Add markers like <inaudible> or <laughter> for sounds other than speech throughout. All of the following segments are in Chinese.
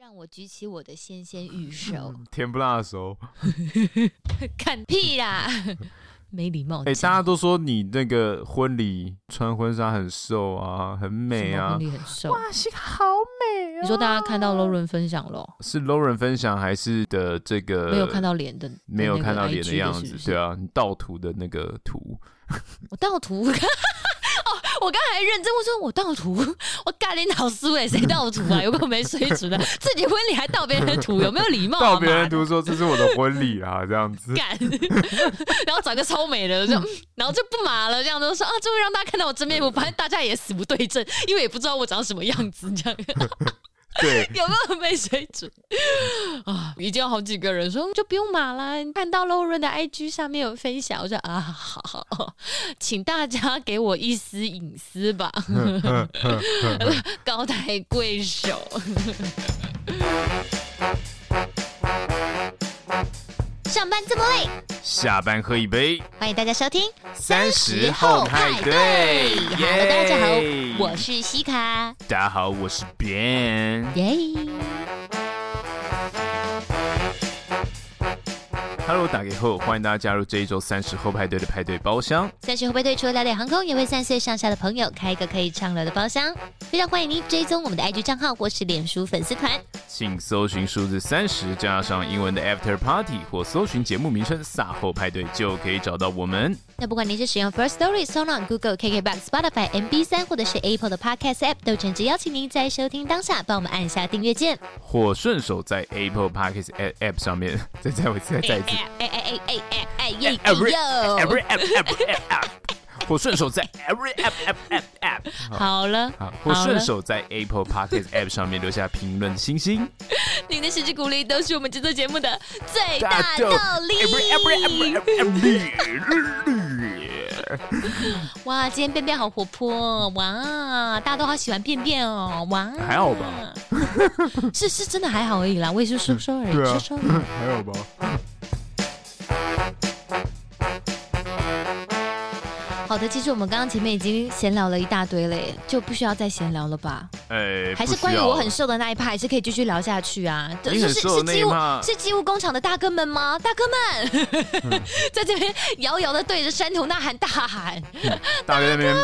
让我举起我的纤纤 <laughs> 玉手，甜不辣的手，<laughs> 看屁啦！<laughs> 没礼貌。哎、欸，大家都说你那个婚礼穿婚纱很瘦啊，很美啊。婚礼很瘦，哇，西卡好美啊！你说大家看到 Lauren 分享了？是 Lauren 分享还是的这个？没有看到脸的，没有看到脸的样子，是是对啊，你盗图的那个图，我盗图。我刚才还认真我说，我盗图，我干你老师哎，谁盗图啊？有个没水准的，自己婚礼还盗别人的图，有没有礼貌？盗别人图说这是我的婚礼啊，这样子。干，<laughs> 然后找个超美的，就然后就不麻了，这样子说啊，终于让大家看到我真面目，反正大家也死不对证，因为也不知道我长什么样子，这样。<laughs> 有没有被水准啊？已经有好几个人说就不用码了，看到 Lauren 的 IG 上面有分享，我说啊，好，好，请大家给我一丝隐私吧，<laughs> 高抬贵手。<laughs> 上班这么累，下班喝一杯。欢迎大家收听三十后派对。Hello，大家好，我是西卡。大家好，我是 Ben。耶。Hello，打给后，欢迎大家加入这一周三十后派对的派对包厢。三十后派对除了聊点航空，也为三十岁上下的朋友开一个可以畅聊的包厢。非常欢迎您追踪我们的 IG 账号或是脸书粉丝团，请搜寻数字三十加上英文的 After Party，或搜寻节目名称“撒后派对”就可以找到我们。那不管您是使用 First Story、SoundOn、Google、KKBox、Spotify、MB 三，或者是 Apple 的 Podcast App，都诚挚邀请您在收听当下帮我们按下订阅键，或顺手在 Apple Podcast App 上面再再一次再再一次。哎哎哎哎哎哎或顺手在 every app app app app。好了，好，或顺手在 Apple Podcast App 上面留下评论星星。您的支持鼓励都是我们制作节目的最大动力。哇，今天便便好活泼哇！大家都好喜欢便便哦哇！还好吧？<laughs> 是是真的还好而已啦，我也是说说而已，说说而已。<laughs> 还好吧？好的，其实我们刚刚前面已经闲聊了一大堆了，就不需要再闲聊了吧？还是关于我很瘦的那一派，还是可以继续聊下去啊？你很瘦的那一趴，是机务工厂的大哥们吗？大哥们，嗯、<laughs> 在这边遥遥的对着山头呐喊大喊，嗯、大哥们，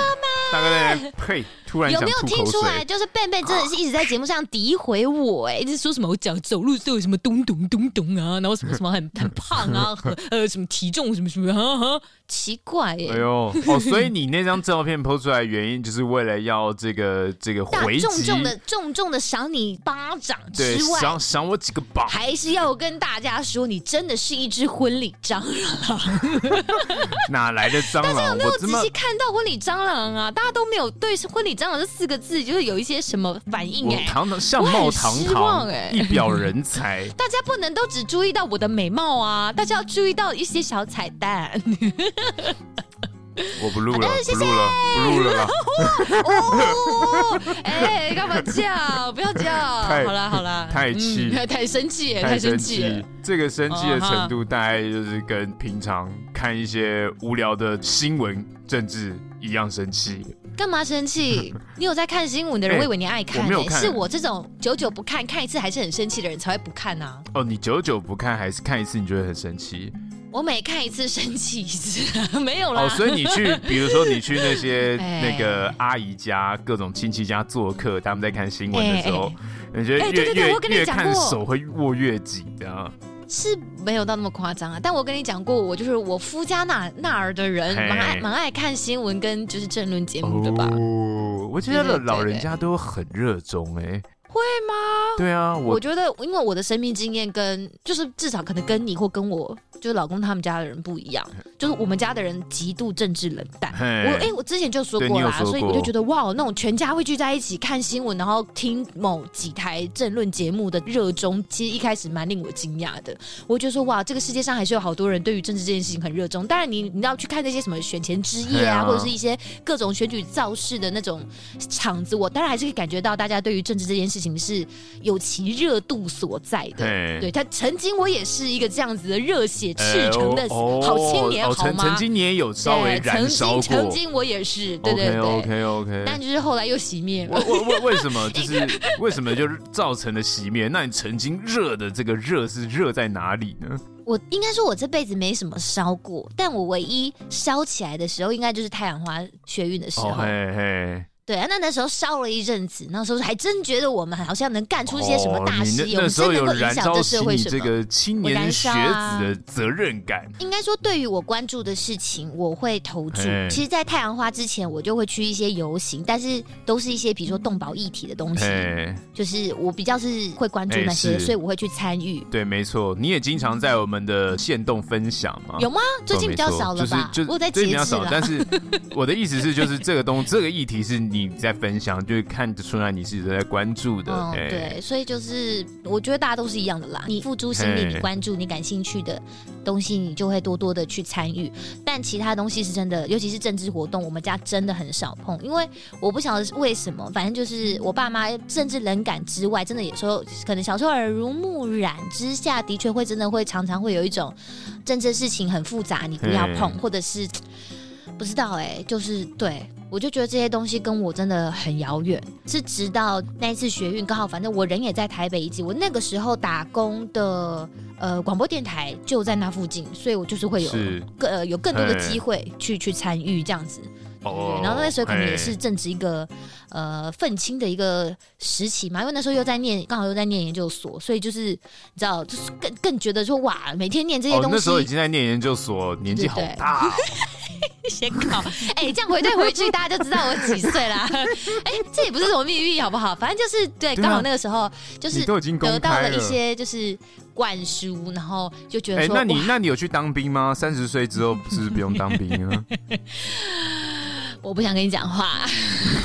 大哥们，呸！突然有没有听出来？就是贝贝真的是一直在节目上诋毁我，哎，一直说什么我脚走路都有什么咚咚咚咚啊，然后什么什么很很胖啊，<laughs> 和呃什么体重什么什么，哈哈，奇怪哎。哎呦，哦，所以你那张照片 po 出来原因，就是为了要这个这个回击，重重的重重的赏你巴掌之外，赏赏我几个巴，还是要跟大家说，你真的是一只婚礼蟑螂。<laughs> 哪来的蟑螂？<laughs> 大家有没有仔细看到婚礼蟑螂啊？大家都没有对婚礼蟑。这四个字就是有一些什么反应哎、欸，堂堂相貌堂堂哎，一表人才。<laughs> 大家不能都只注意到我的美貌啊，大家要注意到一些小彩蛋。<laughs> 我不录了，不录了，不录了。<laughs> 哦哎，干嘛叫？不要叫！好了好了，太气，太生气，太生气。这个生气的程度，大概就是跟平常看一些无聊的新闻政治一样生气。干嘛生气？<laughs> 你有在看新闻的人，欸、我以为你爱看、欸。看是我这种久久不看，看一次还是很生气的人才会不看啊。哦，你久久不看，还是看一次你就会很生气？我每看一次生气一次，没有啦。哦，所以你去，<laughs> 比如说你去那些那个阿姨家、各种亲戚家做客，他们在看新闻的时候，欸欸你觉得越、越越看手会握越紧，这样。是没有到那么夸张啊，但我跟你讲过，我就是我夫家那那儿的人，蛮爱蛮爱看新闻跟就是政论节目的吧。哦，我觉得老人家都很热衷哎、欸。会吗？对啊，我，我觉得因为我的生命经验跟就是至少可能跟你或跟我就是老公他们家的人不一样，就是我们家的人极度政治冷淡。我哎、欸，我之前就说过啦，所以我就觉得哇，那种全家会聚在一起看新闻，然后听某几台政论节目的热衷，其实一开始蛮令我惊讶的。我就说哇，这个世界上还是有好多人对于政治这件事情很热衷。当然你，你你要去看那些什么选前之夜啊，啊或者是一些各种选举造势的那种场子，我当然还是可以感觉到大家对于政治这件事情。是有其热度所在的。对，他曾经我也是一个这样子的热血赤诚的好青年，好吗？曾经你也有稍微燃烧过。曾经我也是，对对对，OK OK。但就是后来又熄灭了。为为为什么？<laughs> 就是为什么就造成了熄灭？那你曾经热的这个热是热在哪里呢？我应该说，我这辈子没什么烧过，但我唯一烧起来的时候，应该就是太阳花学运的时候。Oh, hey, hey. 对啊，那那时候烧了一阵子，那时候还真觉得我们好像能干出一些什么大事业，我们真能够影响这社会什么。这个青年学子的责任感，应该说，对于我关注的事情，我会投注。其实，在太阳花之前，我就会去一些游行，但是都是一些比如说动保议题的东西，就是我比较是会关注那些，所以我会去参与。对，没错，你也经常在我们的线动分享嘛？有吗？最近比较少了吧？就是就我在节制了。但是我的意思是，就是这个东这个议题是。你在分享，就看得出来你是在关注的。嗯，对，所以就是我觉得大家都是一样的啦。你付诸心力，你关注你感兴趣的东西，你就会多多的去参与。但其他东西是真的，尤其是政治活动，我们家真的很少碰，因为我不晓得为什么，反正就是我爸妈政治冷感之外，真的有时候可能小时候耳濡目染之下，的确会真的会常常会有一种政治事情很复杂，你不要碰，或者是不知道哎、欸，就是对。我就觉得这些东西跟我真的很遥远，是直到那一次学运，刚好反正我人也在台北以及，我那个时候打工的呃广播电台就在那附近，所以我就是会有更呃有更多的机会去去参与这样子。哦，然后那时候可能也是正值一个呃愤青的一个时期嘛，因为那时候又在念，刚好又在念研究所，所以就是你知道，就是更更觉得说哇，每天念这些东西，那时候已经在念研究所，年纪好大。<laughs> 先考，哎、欸，这样回退回去，大家就知道我几岁啦。哎、欸，这也不是什么秘密，好不好？反正就是对，刚好那个时候就是得到了一些就是灌输，然后就觉得说，哎、欸，那你那你有去当兵吗？三十岁之后是不是不用当兵啊？<laughs> 我不想跟你讲话。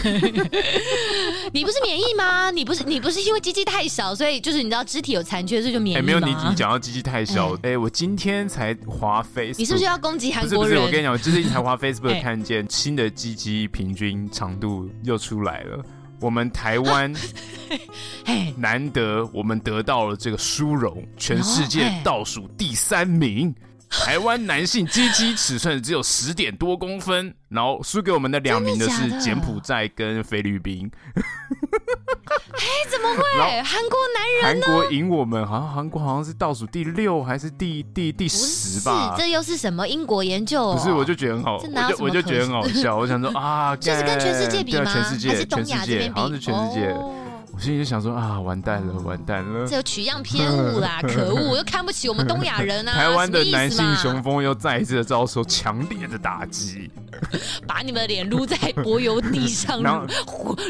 <laughs> 你不是免疫吗？你不是你不是因为鸡鸡太小，所以就是你知道肢体有残缺，所以就免疫吗？欸、没有，你你讲到鸡鸡太小，哎、欸欸，我今天才滑 Facebook，你是不是要攻击韩国人？不是不是，我跟你讲，我最近才滑 <laughs> Facebook 看见新的鸡鸡平均长度又出来了。我们台湾 <laughs> 难得我们得到了这个殊荣，全世界倒数第三名。台湾男性鸡鸡尺寸只有十点多公分，然后输给我们的两名的是柬埔寨跟菲律宾。<laughs> 哎，怎么会？韩国男人？韩国赢我们，好像韩国好像是倒数第六还是第第第十吧？这又是什么英国研究？不是，我就觉得很好，我就我就觉得很好笑。我想说啊，<laughs> 就是跟全世界比吗？全世界，还是东亚这边比？好像是全世界。我心里就想说啊，完蛋了，完蛋了！这有取样偏误啦，<laughs> 可恶！又看不起我们东亚人啊！台湾的男性雄风又再一次的遭受强烈的打击，<laughs> 把你们的脸撸在柏油地上，<laughs> 然后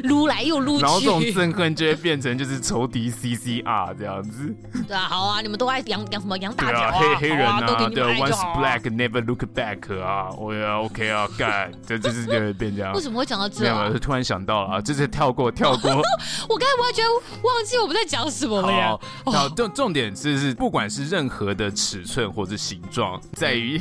撸来又撸去，然后这种憎恨就会变成就是仇敌 CCR 这样子。对啊，好啊，你们都爱养养什么养大脚啊？黑黑人啊，都给你对，Once black never look back 啊，我要 OK 啊，干，这这是就会变这样。为什么会讲到这？没有，突然想到了啊，就是跳过跳过。我刚才。我觉得忘记我们在讲什么了呀。好，重重点是是，不管是任何的尺寸或者形状，在于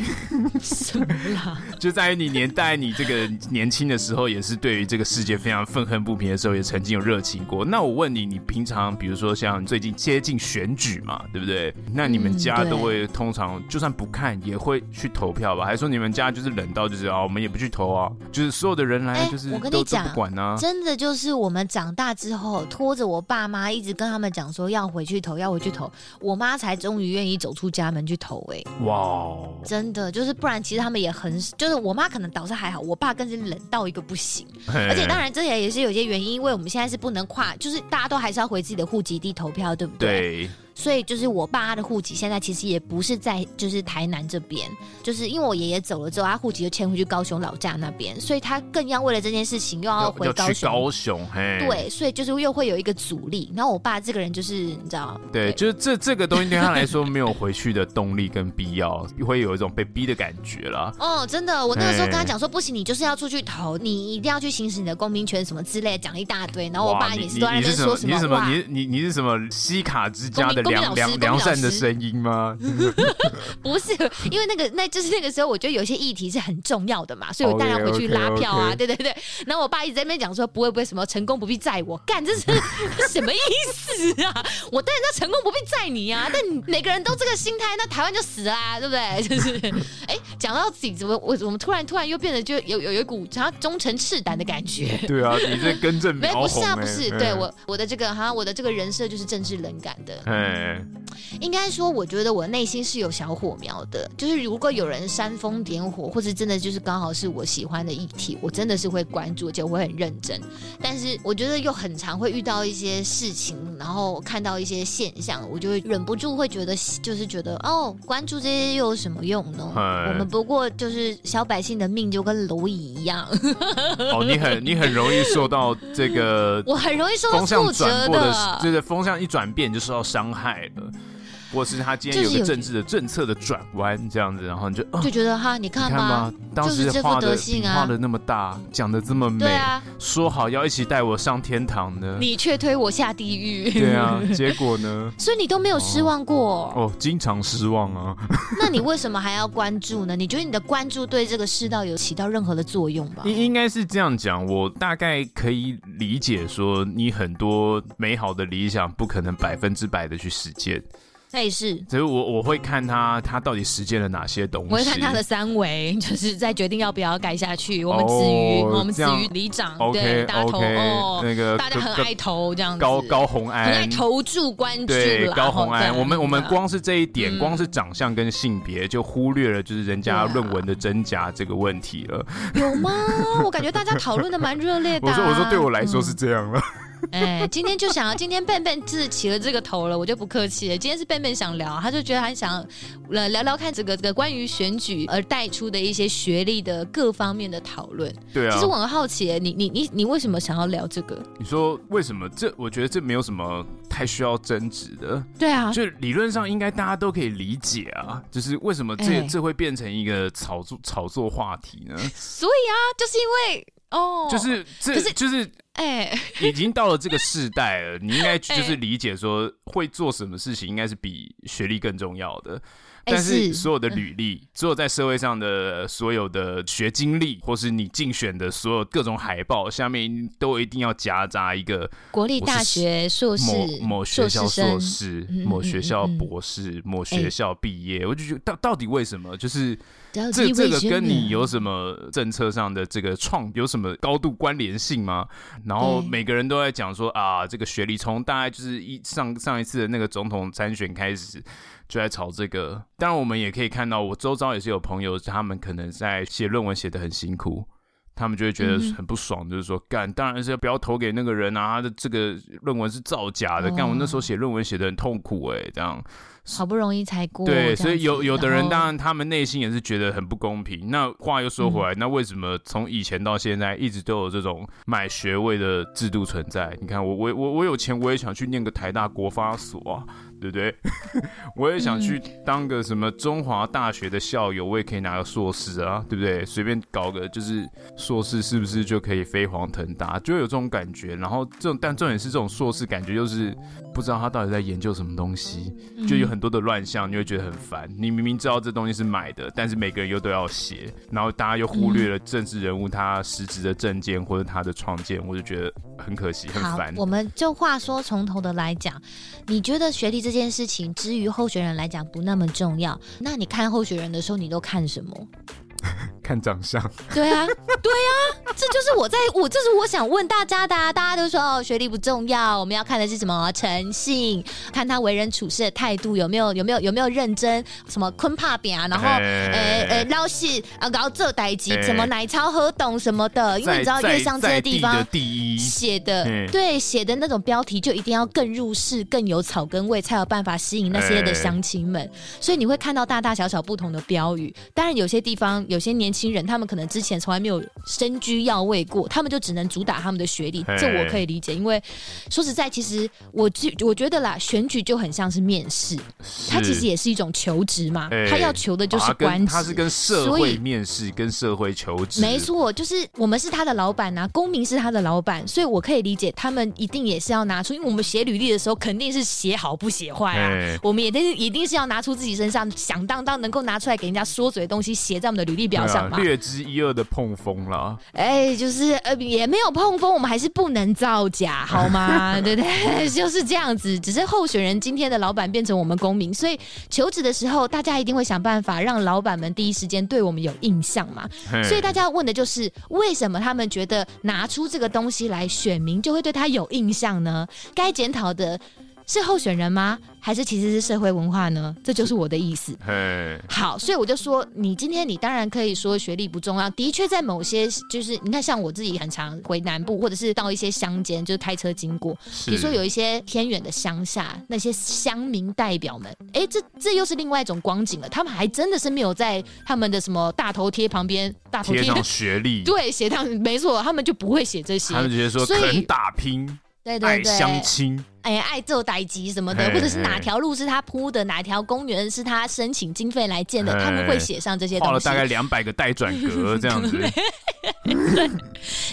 什么啦？<laughs> 就在于你年代，你这个年轻的时候，也是对于这个世界非常愤恨不平的时候，也曾经有热情过。那我问你，你平常比如说像最近接近选举嘛，对不对？那你们家都会通常就算不看也会去投票吧？还是说你们家就是冷到就是啊，我们也不去投啊？就是所有的人来就是我跟你讲，不管啊，真的就是我们长大之后拖着我爸妈一直跟他们讲说要回去投，要回去投，我妈才终于愿意走出家门去投。哎，哇，真的就是不然，其实他们也很，就是我妈可能倒是还好，我爸更是冷到一个不行。而且当然这也也是有些原因，因为我们现在是不能跨，就是大家都还是要回自己的户籍地投票，对不对？对。所以就是我爸他的户籍现在其实也不是在就是台南这边，就是因为我爷爷走了之后，他户籍就迁回去高雄老家那边，所以他更要为了这件事情又要回高雄。高雄，嘿，对，所以就是又会有一个阻力。然后我爸这个人就是你知道，对，对就是这这个东西对他来说没有回去的动力跟必要，会有一种被逼的感觉啦。哦，真的，我那个时候跟他讲说不行，你就是要出去投，你一定要去行使你的公民权什么之类的，讲一大堆。然后我爸也是都在那边说什么，你是什么？你你你是什么西卡之家的？良良良善的声音吗？<laughs> 不是，因为那个那就是那个时候，我觉得有些议题是很重要的嘛，所以我当然回去拉票啊，okay, okay, okay. 对对对。然后我爸一直在那边讲说，不会不会什么成功不必在我，干这是 <laughs> 什么意思啊？我当然要成功不必在你啊，但每个人都这个心态，那台湾就死啦，对不对？<laughs> 就是，哎、欸，讲到自己怎么我我们突然突然又变得就有有有一股好像忠诚赤胆的感觉。对啊，你这根正苗红、欸。不是啊，不是，对我我的这个好像我的这个人设就是政治冷感的。哎，应该说，我觉得我内心是有小火苗的，就是如果有人煽风点火，或者真的就是刚好是我喜欢的议题，我真的是会关注，而且我会很认真。但是我觉得又很常会遇到一些事情，然后看到一些现象，我就会忍不住会觉得，就是觉得哦，关注这些又有什么用呢？<laughs> 我们不过就是小百姓的命就跟蝼蚁一样。哦，你很你很容易受到这个，<laughs> 我很容易受到挫折的，就是风向一转变就受到伤害了。或是他今天有个政治的政策的转弯这样子，然后你就就觉得哈，你看吧？当时画的画的那么大，讲的这么美，说好要一起带我上天堂的，你却推我下地狱。对啊，<laughs> 结果呢？所以你都没有失望过哦，经常失望啊。<laughs> 那你为什么还要关注呢？你觉得你的关注对这个世道有起到任何的作用吧？应应该是这样讲，我大概可以理解说，你很多美好的理想不可能百分之百的去实践。那也是，所以我我会看他，他到底实践了哪些东西。我会看他的三围，就是在决定要不要改下去。我们子瑜，我们子瑜里长，对，大头哦，那个大家很爱投这样子。高高红安很爱投注关注。对，高红安，我们我们光是这一点，光是长相跟性别，就忽略了就是人家论文的真假这个问题了。有吗？我感觉大家讨论的蛮热烈的。<laughs> 我说我说，对我来说是这样了。<laughs> 哎，今天就想要今天笨笨自起了这个头了，我就不客气了。今天是笨笨想聊，他就觉得他想呃聊聊看这个这个关于选举而带出的一些学历的各方面的讨论。对啊，其实我很好奇，你你你你为什么想要聊这个？你说为什么？这我觉得这没有什么太需要争执的。对啊，就理论上应该大家都可以理解啊，就是为什么这、欸、这会变成一个炒作炒作话题呢？<laughs> 所以啊，就是因为。哦，就是这，可是就是，哎，已经到了这个世代了，你应该 <laughs> 就是理解说，会做什么事情应该是比学历更重要的。但是所有的履历，所有在社会上的所有的学经历，或是你竞选的所有各种海报，下面都一定要夹杂一个国立大学硕士、某某学校硕士、某学校博士、某学校毕业。我就觉得到到底为什么？就是。这这个跟你有什么政策上的这个创有什么高度关联性吗？然后每个人都在讲说啊，这个学历从大概就是一上上一次的那个总统参选开始就在炒这个。当然，我们也可以看到，我周遭也是有朋友，他们可能在写论文写的很辛苦，他们就会觉得很不爽，就是说干，当然是要不要投给那个人啊，他的这个论文是造假的。干，我那时候写论文写的很痛苦，哎，这样。好不容易才过，对，所以有有的人当然他们内心也是觉得很不公平。那话又说回来，那为什么从以前到现在一直都有这种买学位的制度存在？你看我我我我有钱，我也想去念个台大国发所啊。对不对？<laughs> 我也想去当个什么中华大学的校友，我也可以拿个硕士啊，对不对？随便搞个就是硕士，是不是就可以飞黄腾达？就有这种感觉。然后这种，但重点是这种硕士，感觉就是不知道他到底在研究什么东西，就有很多的乱象，你会觉得很烦。你明明知道这东西是买的，但是每个人又都要写，然后大家又忽略了政治人物他实质的证件或者他的创建，我就觉得很可惜，很烦。我们就话说从头的来讲，你觉得学历这这件事情，之于候选人来讲不那么重要。那你看候选人的时候，你都看什么？<laughs> 看长相，对啊，对啊，这就是我在我这是我想问大家的啊。大家都说哦，学历不重要，我们要看的是什么？诚信，看他为人处事的态度有没有有没有有没有认真？什么坤怕扁啊？然后呃呃老实啊，然后这代机什么奶超喝懂什么的？因为你知道越像这些地方写的对写的那种标题就一定要更入世、更有草根味，才有办法吸引那些的乡亲们。所以你会看到大大小小不同的标语。当然有些地方。有些年轻人，他们可能之前从来没有身居要位过，他们就只能主打他们的学历，这我可以理解。因为说实在，其实我我觉得啦，选举就很像是面试，它其实也是一种求职嘛，他要求的就是官职，他是跟社会面试，跟社会求职。没错，就是我们是他的老板呐，公民是他的老板，所以我可以理解他们一定也是要拿出，因为我们写履历的时候肯定是写好不写坏啊，我们也一定一定是要拿出自己身上响当当能够拿出来给人家说嘴的东西，写在我们的履历。履历表上，略知一二的碰风了。哎，就是呃，也没有碰风，我们还是不能造假，<laughs> 好吗？对不对？<laughs> 就是这样子。只是候选人今天的老板变成我们公民，所以求职的时候，大家一定会想办法让老板们第一时间对我们有印象嘛。所以大家要问的就是，为什么他们觉得拿出这个东西来，选民就会对他有印象呢？该检讨的是候选人吗？还是其实是社会文化呢？这就是我的意思。<laughs> 好，所以我就说，你今天你当然可以说学历不重要。的确，在某些就是你看，像我自己很常回南部，或者是到一些乡间，就是开车经过，比如说有一些偏远的乡下，那些乡民代表们，哎，这这又是另外一种光景了。他们还真的是没有在他们的什么大头贴旁边大头贴上学历，<laughs> 对，写上没错，他们就不会写这些，他们直接说肯打拼，对对对，相亲。哎，爱做代志什么的，或者是哪条路是他铺的，哪条公园是他申请经费来建的，他们会写上这些东西。画了大概两百个待转格这样子。<laughs>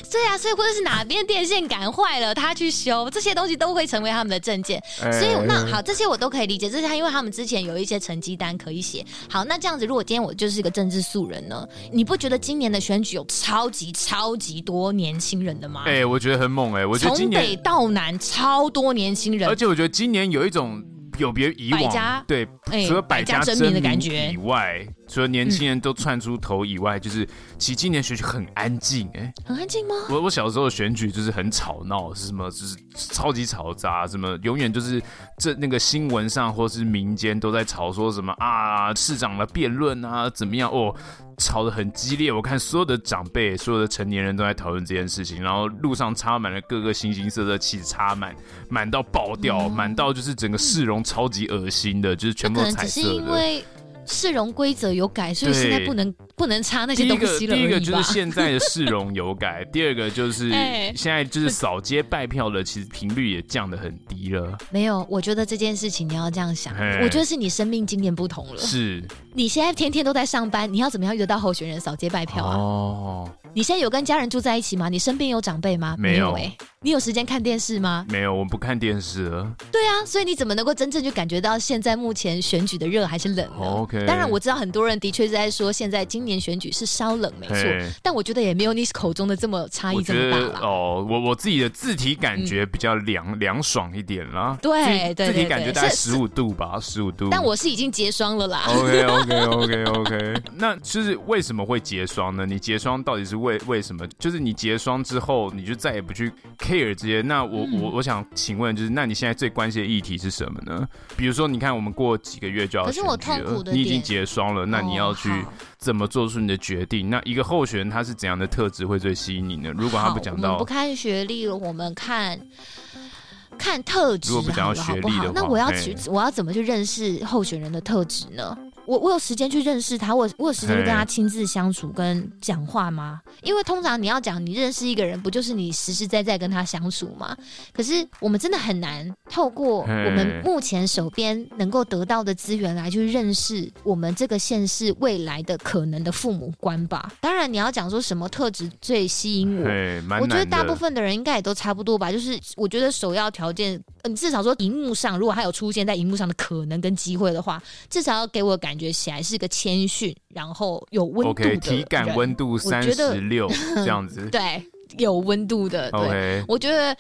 对啊，所以或者是哪边电线杆坏了，他去修，这些东西都会成为他们的证件。所以那好，这些我都可以理解，这是他因为他们之前有一些成绩单可以写。好，那这样子，如果今天我就是一个政治素人呢？你不觉得今年的选举有超级超级多年轻人的吗？哎，我觉得很猛哎，我觉得从北到南超多年轻。而且我觉得今年有一种有别以往，家对，除了百家争鸣的感觉以外。除了年轻人都窜出头以外，嗯、就是其实今年选举很安静，哎，很安静吗？我我小时候的选举就是很吵闹，是什么？就是超级嘈杂，什么永远就是这那个新闻上或是民间都在吵说什么啊，市长的辩论啊怎么样？哦，吵得很激烈。我看所有的长辈、所有的成年人都在讨论这件事情，然后路上插满了各个形形色色气，插满满到爆掉，满、嗯、到就是整个市容超级恶心的，就是全部都彩色的。市容规则有改，所以现在不能不能插那些东西了。第一个就是现在的市容有改，<laughs> 第二个就是现在就是扫街拜票的，其实频率也降得很低了。没有，我觉得这件事情你要这样想，我觉得是你生命经验不同了。是，你现在天天都在上班，你要怎么样遇得到候选人扫街拜票啊？哦，你现在有跟家人住在一起吗？你身边有长辈吗？没有哎。你有时间看电视吗？没有，我们不看电视了。对啊，所以你怎么能够真正就感觉到现在目前选举的热还是冷呢？OK。当然我知道很多人的确是在说现在今年选举是稍冷，没错。但我觉得也没有你口中的这么差异这么大了。哦，我我自己的自体感觉比较凉凉爽一点啦。对对对，自体感觉大概十五度吧，十五度。但我是已经结霜了啦。OK OK OK OK。<laughs> 那就是为什么会结霜呢？你结霜到底是为为什么？就是你结霜之后，你就再也不去 care 这些那。我我我想请问，就是那你现在最关心的议题是什么呢？比如说，你看我们过几个月就要选举了，你已经结霜了，那你要去怎么做出你的决定？那一个候选人他是怎样的特质会最吸引你呢？如果他不讲到，我们不看学历了，我们看看特质。如果不讲到学历的话，那我要去我要怎么去认识候选人的特质呢？我我有时间去认识他，我我有时间去跟他亲自相处跟讲话吗？因为通常你要讲你认识一个人，不就是你实实在在跟他相处吗？可是我们真的很难透过我们目前手边能够得到的资源来去认识我们这个县市未来的可能的父母官吧。当然你要讲说什么特质最吸引我，我觉得大部分的人应该也都差不多吧。就是我觉得首要条件，嗯，至少说荧幕上如果他有出现在荧幕上的可能跟机会的话，至少要给我感。觉起来是个谦逊，然后有温度的。Okay, 体感温度三十六这样子。<laughs> 对，有温度的。对.我觉得，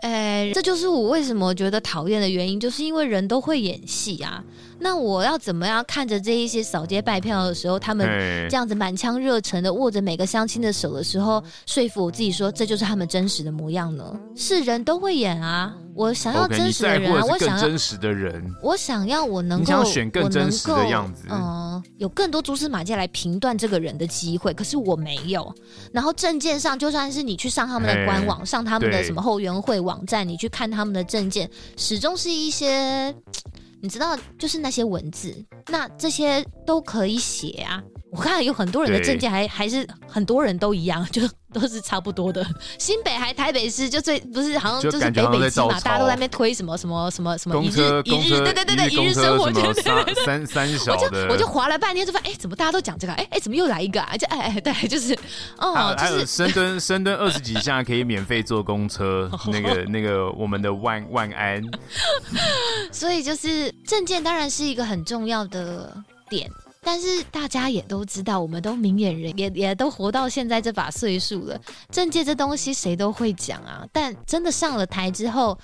呃，这就是我为什么觉得讨厌的原因，就是因为人都会演戏啊。那我要怎么样看着这一些扫街拜票的时候，他们这样子满腔热忱的握着每个相亲的手的时候，说服我自己说这就是他们真实的模样呢？是人都会演啊，我想要真实的人啊，我想要真实的人，我想要我能够选更真实的样子，嗯，有更多蛛丝马迹来评断这个人的机会，可是我没有。然后证件上，就算是你去上他们的官网，上他们的什么后援会网站，你去看他们的证件，始终是一些。你知道，就是那些文字，那这些都可以写啊。我看有很多人的证件还还是很多人都一样，<laughs> 就都是差不多的。新北还台北市就最不是好像就是北北基嘛，大家都在那边推什么什么什么什么一日一日对对对对一日生活圈三三小的，我就我就划了半天，就发现哎，怎么大家都讲这个？哎哎，怎么又来一个啊？就哎哎对，就是哦，就是还有深蹲深蹲二十几下可以免费坐公车，<laughs> 那个那个我们的万万安。<laughs> 所以就是证件当然是一个很重要的点。但是大家也都知道，我们都明眼人，也也都活到现在这把岁数了，政界这东西谁都会讲啊。但真的上了台之后，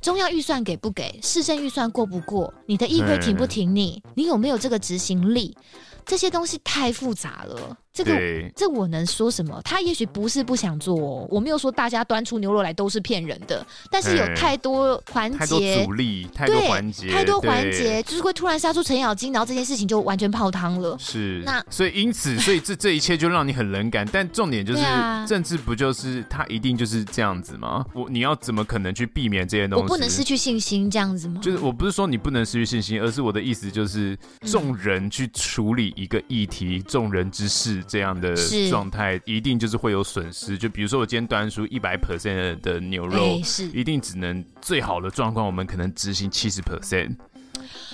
中央预算给不给，市政预算过不过，你的议会挺不挺你，你有没有这个执行力？这些东西太复杂了。这个这我能说什么？他也许不是不想做哦，我没有说大家端出牛肉来都是骗人的，但是有太多环节、太多阻力、太多环节、太多环节，就是会突然杀出程咬金，然后这件事情就完全泡汤了。是，那所以因此，所以这这一切就让你很冷感。但重点就是，政治不就是他一定就是这样子吗？我你要怎么可能去避免这些东西？我不能失去信心这样子吗？就是我不是说你不能失去信心，而是我的意思就是，众人去处理一个议题，众人之事。这样的状态一定就是会有损失。就比如说，我今天端出一百 percent 的牛肉，一定只能最好的状况，我们可能执行七十 percent，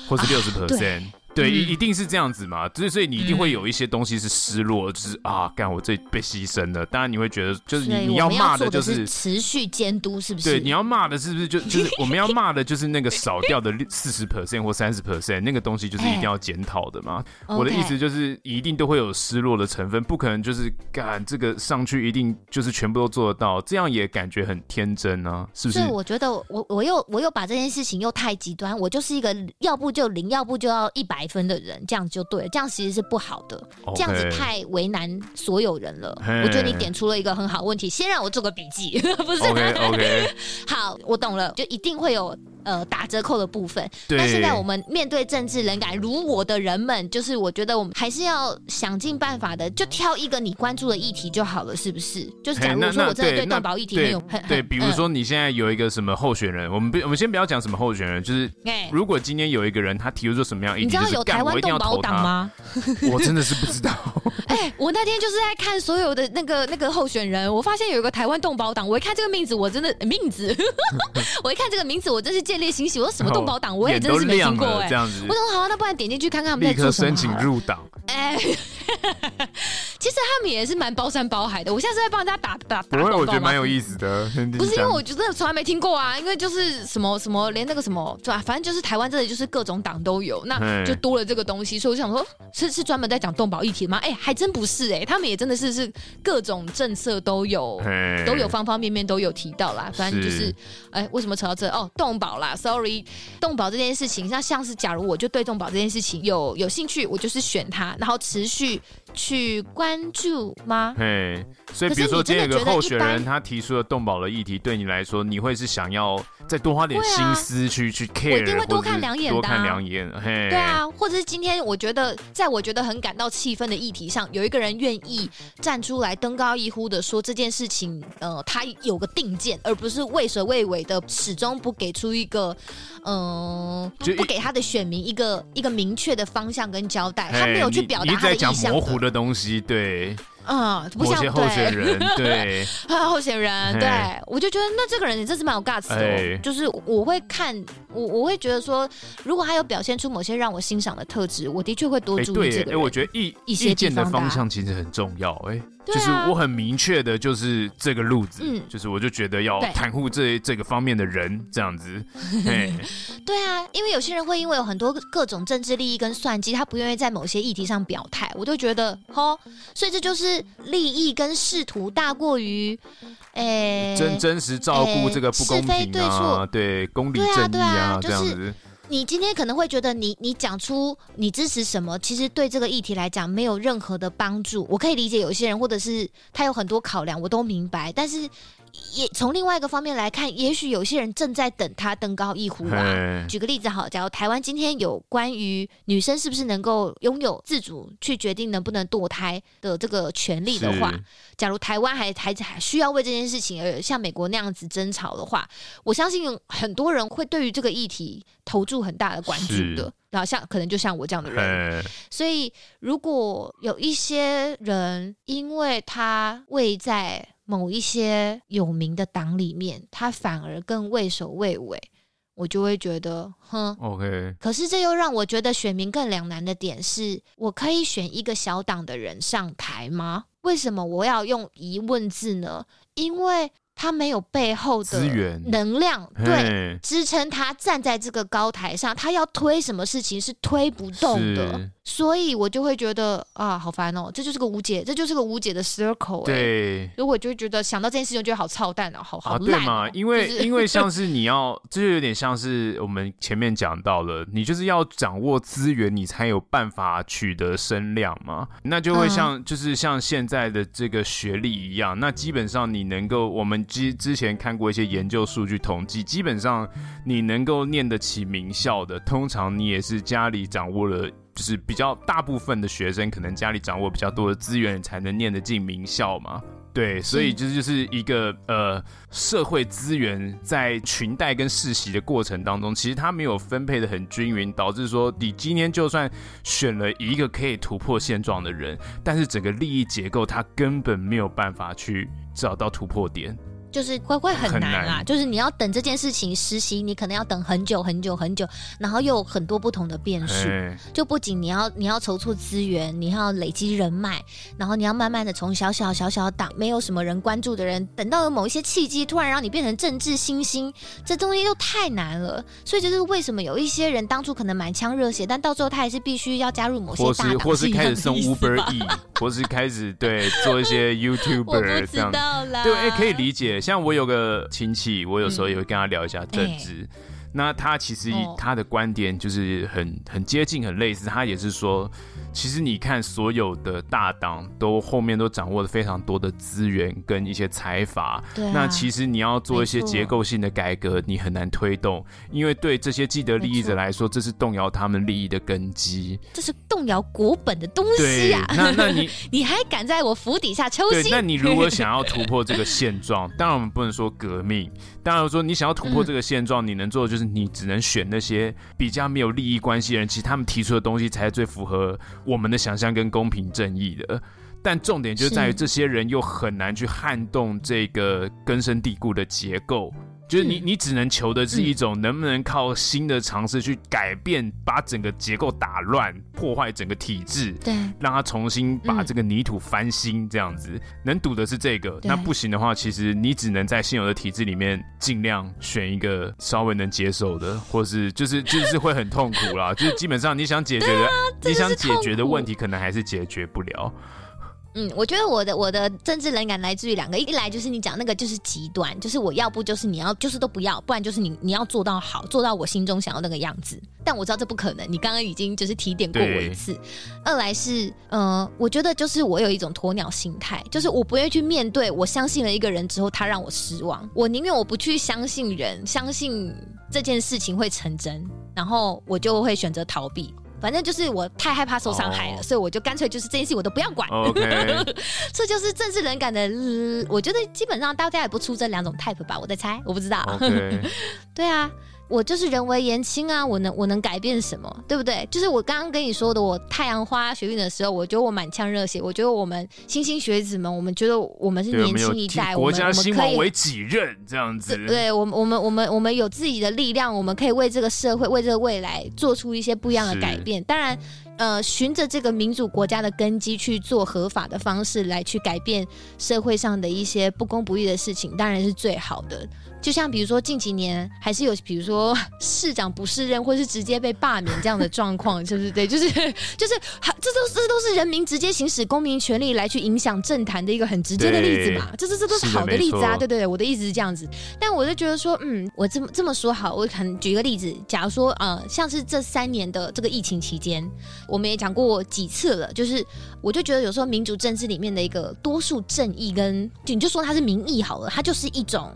或是六十 percent。对，一、嗯、一定是这样子嘛，所以所以你一定会有一些东西是失落，嗯、就是啊，干我这被牺牲了。当然你会觉得，就是你你要骂的就是持续监督，是不是？对，你要骂的是不是就就是 <laughs> 我们要骂的就是那个少掉的四十 percent 或三十 percent 那个东西，就是一定要检讨的嘛。欸、我的意思就是，一定都会有失落的成分，不可能就是干这个上去一定就是全部都做得到，这样也感觉很天真啊，是不是？所以我觉得我我又我又把这件事情又太极端，我就是一个要不就零，要不就要一百。分的人，这样子就对了，这样其实是不好的.这样子太为难所有人了。我觉得你点出了一个很好问题，先让我做个笔记，<laughs> 不是？OK OK，<laughs> 好，我懂了，就一定会有。呃，打折扣的部分。对。那现在我们面对政治冷感如我的人们，就是我觉得我们还是要想尽办法的，就挑一个你关注的议题就好了，是不是？就是假如说我真的对动保议题没有很对，比如说你现在有一个什么候选人，我们不，我们先不要讲什么候选人，就是如果今天有一个人他提出说什么样议题，你知道有台湾动保党吗？我真的是不知道。<laughs> 哎，我那天就是在看所有的那个那个候选人，我发现有一个台湾动保党，我一看这个名字，我真的名字，<laughs> 我一看这个名字，我真是。建立欣喜，我说什么动保党，我也真是没听过哎、欸。这样子，我说好，那不然点进去看看他们在做什么。立刻申请入党。哎，<laughs> 其实他们也是蛮包山包海的。我现在是在帮人家打打打广告，我觉得蛮有意思的。不是因为我觉得从来没听过啊，因为就是什么什么，连那个什么，对吧？反正就是台湾这里就是各种党都有，那就多了这个东西。所以我想说，是是专门在讲动保议题吗？哎、欸，还真不是哎、欸，他们也真的是是各种政策都有，都有方方面面都有提到啦。反正就是，哎、欸，为什么扯到这？哦，动保啦，sorry，动保这件事情，像像是假如我就对动保这件事情有有兴趣，我就是选它。然后持续去关注吗？嘿，所以比如说今天有个候选人，他提出了动保的议题，对你来说，你会是想要再多花点心思去、啊、去 care，我一定会多看两眼多看两眼。嘿，对啊，或者是今天我觉得，在我觉得很感到气愤的议题上，有一个人愿意站出来登高一呼的说这件事情，呃，他有个定见，而不是畏首畏尾的，始终不给出一个，嗯、呃，不给他的选民一个一个明确的方向跟交代，他没有去表。你在讲模糊的东西，对，嗯，不像候选人，对，候选人，对，<laughs> 我就觉得那这个人也真是蛮有 guts 的，哦、就是我会看，我我会觉得说，如果他有表现出某些让我欣赏的特质，我的确会多注意这个人。哎、欸，我觉得意意见的方向其实很重要，哎。就是我很明确的，就是这个路子，嗯，就是我就觉得要袒护这这个方面的人，这样子，<laughs> 对啊，因为有些人会因为有很多各种政治利益跟算计，他不愿意在某些议题上表态，我就觉得，吼，所以这就是利益跟仕途大过于，诶，真真实照顾这个不公平啊，对，公理正义啊，这样子。你今天可能会觉得你你讲出你支持什么，其实对这个议题来讲没有任何的帮助。我可以理解有些人或者是他有很多考量，我都明白，但是。也从另外一个方面来看，也许有些人正在等他登高一呼啊。举个例子好，假如台湾今天有关于女生是不是能够拥有自主去决定能不能堕胎的这个权利的话，假如台湾还还还需要为这件事情而像美国那样子争吵的话，我相信很多人会对于这个议题投注很大的关注的。然后像可能就像我这样的人。所以如果有一些人因为他位在某一些有名的党里面，他反而更畏首畏尾，我就会觉得，哼，OK。可是这又让我觉得选民更两难的点是，我可以选一个小党的人上台吗？为什么我要用疑问字呢？因为他没有背后的资源能量，对，支撑他站在这个高台上，他要推什么事情是推不动的。所以我就会觉得啊，好烦哦，这就是个无解，这就是个无解的 circle，欸。对，所以我就会觉得想到这件事情，我觉得好操蛋哦，好好烂，哦。对嘛？因为、就是、因为像是你要，<laughs> 这就有点像是我们前面讲到了，你就是要掌握资源，你才有办法取得声量嘛。那就会像、嗯、就是像现在的这个学历一样，那基本上你能够，我们之之前看过一些研究数据统计，基本上你能够念得起名校的，通常你也是家里掌握了。就是比较大部分的学生，可能家里掌握比较多的资源，才能念得进名校嘛。对，所以这就是一个呃社会资源在裙带跟世袭的过程当中，其实它没有分配的很均匀，导致说你今天就算选了一个可以突破现状的人，但是整个利益结构它根本没有办法去找到突破点。就是会会很难啊，就是你要等这件事情实习，你可能要等很久很久很久，然后又有很多不同的变数。就不仅你要你要筹措资源，你要累积人脉，然后你要慢慢的从小小小小党没有什么人关注的人，等到有某一些契机，突然让你变成政治新星，这东西又太难了。所以就是为什么有一些人当初可能满腔热血，但到最后他还是必须要加入某些大党，或是开始送 Uber E，或是开始对做一些 <laughs> YouTuber 这样，对，哎，可以理解。像我有个亲戚，我有时候也会跟他聊一下政治。嗯欸、那他其实他的观点就是很很接近、很类似。他也是说。其实你看，所有的大党都后面都掌握了非常多的资源跟一些财阀。对啊。那其实你要做一些结构性的改革，你很难推动，因为对这些既得利益者来说，这是动摇他们利益的根基。这是动摇国本的东西啊！那那你 <laughs> 你还敢在我府底下抽薪？那你如果想要突破这个现状，当然我们不能说革命。当然说你想要突破这个现状，嗯，你能做的就是你只能选那些比较没有利益关系的人，其实他们提出的东西才是最符合。我们的想象跟公平正义的，但重点就在于这些人又很难去撼动这个根深蒂固的结构。就是你，你只能求的是一种能不能靠新的尝试去改变，把整个结构打乱，破坏整个体制，对，让它重新把这个泥土翻新，这样子。能赌的是这个，那不行的话，其实你只能在现有的体制里面尽量选一个稍微能接受的，或是就是 <laughs> 就是会很痛苦啦。就是基本上你想解决的，你想解决的问题，可能还是解决不了。嗯，我觉得我的我的政治冷感来自于两个，一来就是你讲那个就是极端，就是我要不就是你要就是都不要，不然就是你你要做到好，做到我心中想要那个样子。但我知道这不可能，你刚刚已经就是提点过我一次。二来是，呃，我觉得就是我有一种鸵鸟心态，就是我不愿意去面对，我相信了一个人之后，他让我失望，我宁愿我不去相信人，相信这件事情会成真，然后我就会选择逃避。反正就是我太害怕受伤害了，oh. 所以我就干脆就是这件事我都不要管。这 <laughs> 就是政治冷感的，我觉得基本上大家也不出这两种 type 吧，我在猜，我不知道。<laughs> 对啊。我就是人为言轻啊，我能我能改变什么，对不对？就是我刚刚跟你说的，我太阳花学运的时候，我觉得我满腔热血，我觉得我们新兴学子们，我们觉得我们是年轻一代，国家兴亡为己任这样子。对，我们我们我们我们有自己的力量，我们可以为这个社会、为这个未来做出一些不一样的改变。当然，呃，循着这个民主国家的根基去做合法的方式来去改变社会上的一些不公不义的事情，当然是最好的。就像比如说近几年还是有，比如说 <laughs> 市长不适任，或是直接被罢免这样的状况，是不是？对，就是就是，这都是这都是人民直接行使公民权利来去影响政坛的一个很直接的例子嘛。这这这都是好的例子啊，对对对，我的意思是这样子。但我就觉得说，嗯，我这么这么说好，我可能举一个例子，假如说呃，像是这三年的这个疫情期间，我们也讲过几次了，就是我就觉得有时候民主政治里面的一个多数正义跟，就你就说它是民意好了，它就是一种。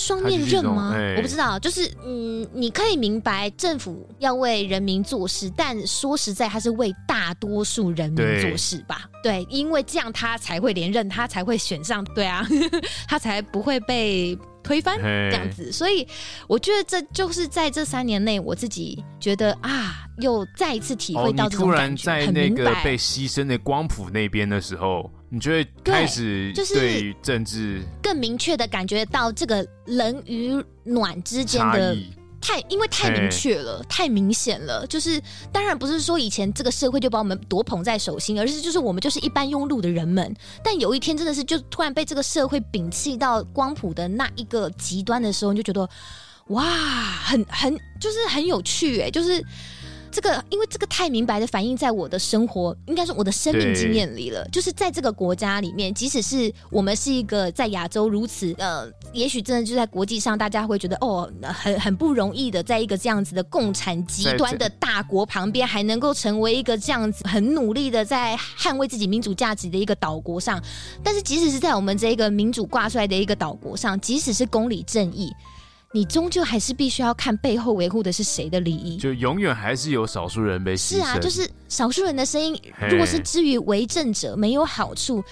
双面刃吗？我不知道，就是嗯，你可以明白政府要为人民做事，但说实在，他是为大多数人民做事吧？对，对，因为这样他才会连任，他才会选上，对啊，<laughs> 他才不会被推翻这样子。所以我觉得这就是在这三年内，我自己觉得啊，又再一次体会到这种感觉，哦，你突然在那个被牺牲的光谱那边的时候。你就会开始就是对政治更明确的感觉到这个冷与暖之间的太，因为太明确了，太明显了。就是当然不是说以前这个社会就把我们多捧在手心，而是就是我们就是一般庸碌的人们。但有一天真的是就突然被这个社会摒弃到光谱的那一个极端的时候，你就觉得哇，很很就是很有趣哎，就是。这个，因为这个太明白的反映在我的生活，应该说我的生命经验里了。就是在这个国家里面，即使是我们是一个在亚洲如此呃，也许真的就在国际上，大家会觉得哦，很很不容易的，在一个这样子的共产极端的大国旁边，还能够成为一个这样子很努力的在捍卫自己民主价值的一个岛国上。但是，即使是在我们这个民主挂帅的一个岛国上，即使是公理正义。你终究还是必须要看背后维护的是谁的利益，就永远还是有少数人被。是啊，就是少数人的声音，如果是至于为政者没有好处。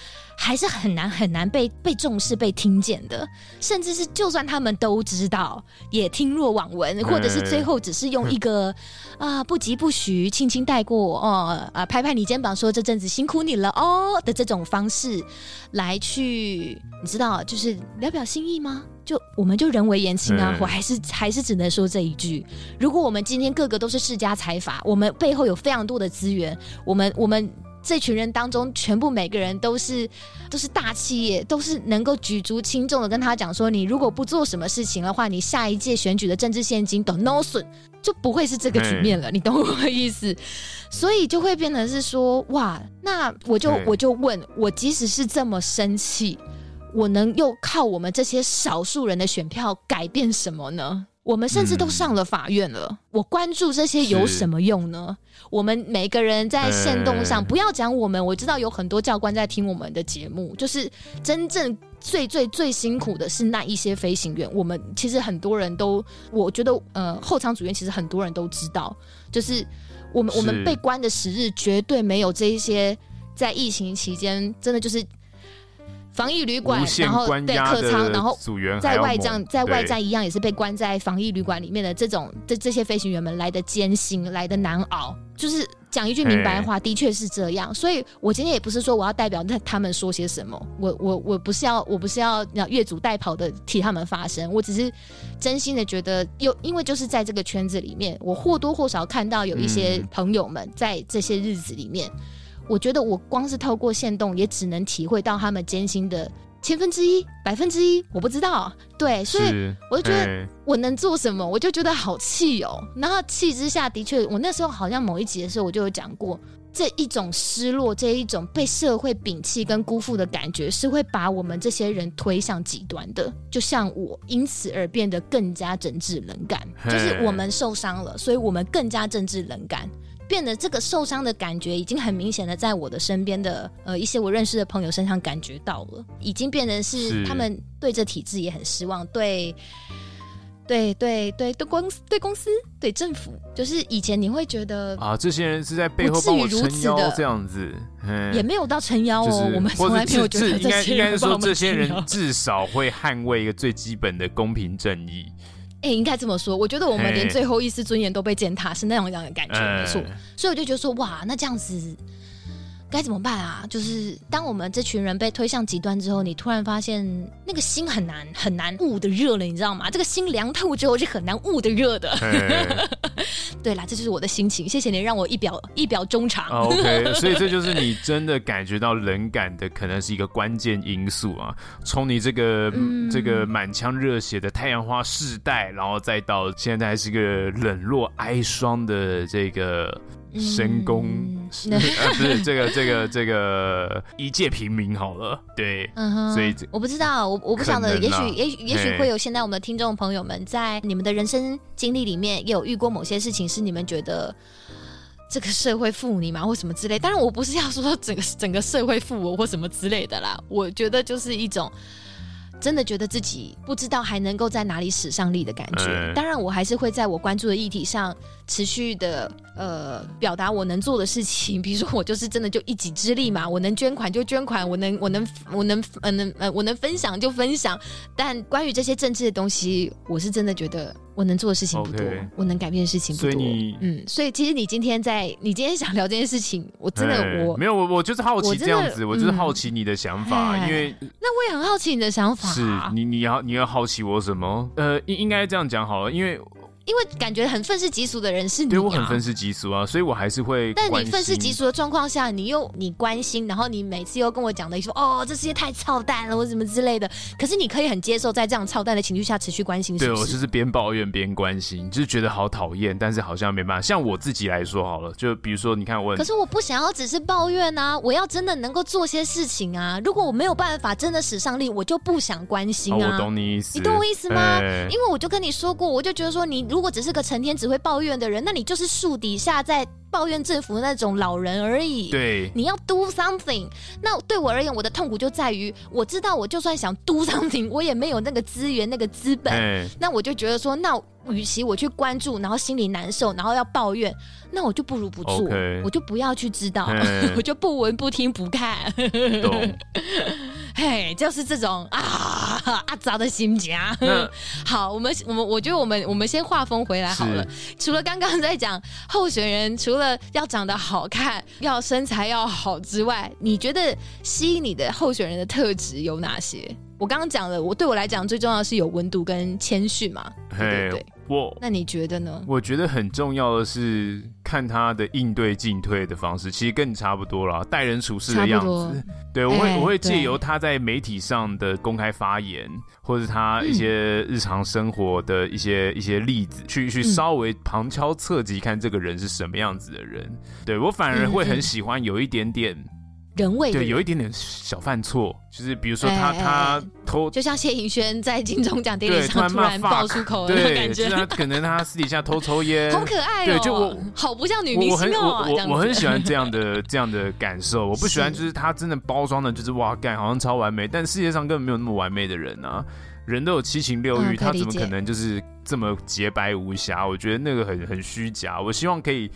还是很难很难被被重视、被听见的，甚至是就算他们都知道，也听若罔闻，或者是最后只是用一个啊不疾不徐、轻轻带过哦啊拍拍你肩膀说这阵子辛苦你了哦的这种方式来去，你知道，就是聊表心意吗？就我们就人为言轻啊，我还是还是只能说这一句：如果我们今天个个都是世家财阀，我们背后有非常多的资源，我们我们。这群人当中，全部每个人都是都是大企业，都是能够举足轻重的跟他讲说，你如果不做什么事情的话，你下一届选举的政治现金都 no 损，就不会是这个局面了。你懂我的意思？所以就会变成是说，哇，那我就我就问我，即使是这么生气，我能又靠我们这些少数人的选票改变什么呢？我们甚至都上了法院了，嗯、我关注这些有什么用呢？我们每个人在限动上，不要讲我们，我知道有很多教官在听我们的节目，就是真正最最最辛苦的是那一些飞行员。我们其实很多人都，我觉得呃，后舱组员其实很多人都知道，就是我们我们被关的时日绝对没有这一些在疫情期间真的就是。防疫旅馆，然后对客舱，然后在外站，在外站一样也是被关在防疫旅馆里面的这种这这些飞行员们来的艰辛，来的难熬。就是讲一句明白话，的确是这样。所以我今天也不是说我要代表他们说些什么，我我我不是要我不是要要越俎代庖的替他们发声，我只是真心的觉得又，因为就是在这个圈子里面，我或多或少看到有一些朋友们在这些日子里面。我觉得我光是透过线动，也只能体会到他们艰辛的千分之一、百分之一，我不知道。对，所以我就觉得我能做什么，我就觉得好气哦。然后气之下的确，我那时候好像某一集的时候，我就有讲过，这一种失落，这一种被社会摒弃跟辜负的感觉，是会把我们这些人推向极端的。就像我因此而变得更加政治冷感，就是我们受伤了，所以我们更加政治冷感。变得这个受伤的感觉已经很明显的在我的身边的呃一些我认识的朋友身上感觉到了，已经变成是他们对这体制也很失望，对对对对对公司对公司对政府，就是以前你会觉得啊这些人是在背后帮我撑腰这样子，也没有到撑腰哦，就是、我们从来没有觉得这些人应该应该说这些人至少会捍卫一个最基本的公平正义。哎、欸，应该这么说，我觉得我们连最后一丝尊严都被践踏，是那种样的感觉，没错。所以我就觉得说，哇，那这样子该怎么办啊？就是当我们这群人被推向极端之后，你突然发现那个心很难很难捂的热了，你知道吗？这个心凉透之后是很难捂的热的。<laughs> 对啦，这就是我的心情。谢谢你让我一表一表衷肠。OK，所以这就是你真的感觉到冷感的，可能是一个关键因素啊。从你这个、嗯、这个满腔热血的太阳花世代，然后再到现在还是个冷落哀霜的这个深宫、嗯呃，<laughs> <laughs> 不是这个这个这个一介平民好了。对，嗯哼，所以我不知道，我我不晓得，也许也许也许会有现在我们的听众朋友们在你们的人生经历里面也有遇过某些事情，是你们觉得这个社会负你吗，或什么之类？当然，我不是要说整个整个社会负我或什么之类的啦。我觉得就是一种真的觉得自己不知道还能够在哪里使上力的感觉。当然，我还是会在我关注的议题上持续的。呃，表达我能做的事情，比如说我就是真的就一己之力嘛，我能捐款就捐款，我能我能我能呃能呃我能分享就分享。但关于这些政治的东西，我是真的觉得我能做的事情不多，okay, 我能改变的事情不多。所以你嗯，所以其实你今天在你今天想聊这件事情，我真的、欸、我没有我我就是好奇这样子，我，我就是好奇你的想法，嗯、因为那我也很好奇你的想法。是你你要你要好奇我什么？呃，应应该这样讲好了，因为。因为感觉很愤世嫉俗的人是你、啊，对我很愤世嫉俗啊，所以我还是会。但你愤世嫉俗的状况下，你又你关心，然后你每次又跟我讲的说，哦，这世界太操蛋了，或什么之类的。可是你可以很接受在这样操蛋的情绪下持续关心是是？对，我就是边抱怨边关心，就是觉得好讨厌，但是好像没办法。像我自己来说好了，就比如说你看我，可是我不想要只是抱怨啊，我要真的能够做些事情啊。如果我没有办法真的使上力，我就不想关心啊。哦、我懂你意思，你懂我意思吗？因为我就跟你说过，我就觉得说，你如果只是个成天只会抱怨的人，那你就是树底下在抱怨政府的那种老人而已。对，你要 do something。那对我而言，我的痛苦就在于，我知道我就算想 do <laughs> something，我也没有那个资源、那个资本。那我就觉得说，那与其我去关注，然后心里难受，然后要抱怨，那我就不如不做，okay. 我就不要去知道，<laughs> 我就不闻不听不看。懂。<laughs> 嘿，就是这种啊阿杂的心情。<laughs> 好，我们我们我觉得我们我们先画风回来好了。除了刚刚在讲候选人，除了要长得好看，要身材要好之外，你觉得吸引你的候选人的特质有哪些？我刚刚讲了，我对我来讲最重要的是有温度跟谦逊嘛，对不对？我那你觉得呢？我觉得很重要的是看他的应对进退的方式，其实跟你差不多啦，待人处事的样子。对，我会、欸、我会借由他在媒体上的公开发言，或者他一些日常生活的一些、嗯、一些例子，去去稍微旁敲侧击看这个人是什么样子的人。嗯、对我反而会很喜欢有一点点。人味对，有一点点小犯错，就是比如说他、欸、他偷，就像谢盈轩在金钟奖典礼上突然爆出口的那感觉，可能他私底下偷抽烟，<laughs> 好可爱哦，对，就我好不像女明星哦，我我，我很喜欢这样的 <laughs> 这样的感受，我不喜欢就是他真的包装的就是哇干，好像超完美，但世界上根本没有那么完美的人啊，人都有七情六欲、嗯，他怎么可能就是这么洁白无瑕？我觉得那个很很虚假，我希望可以。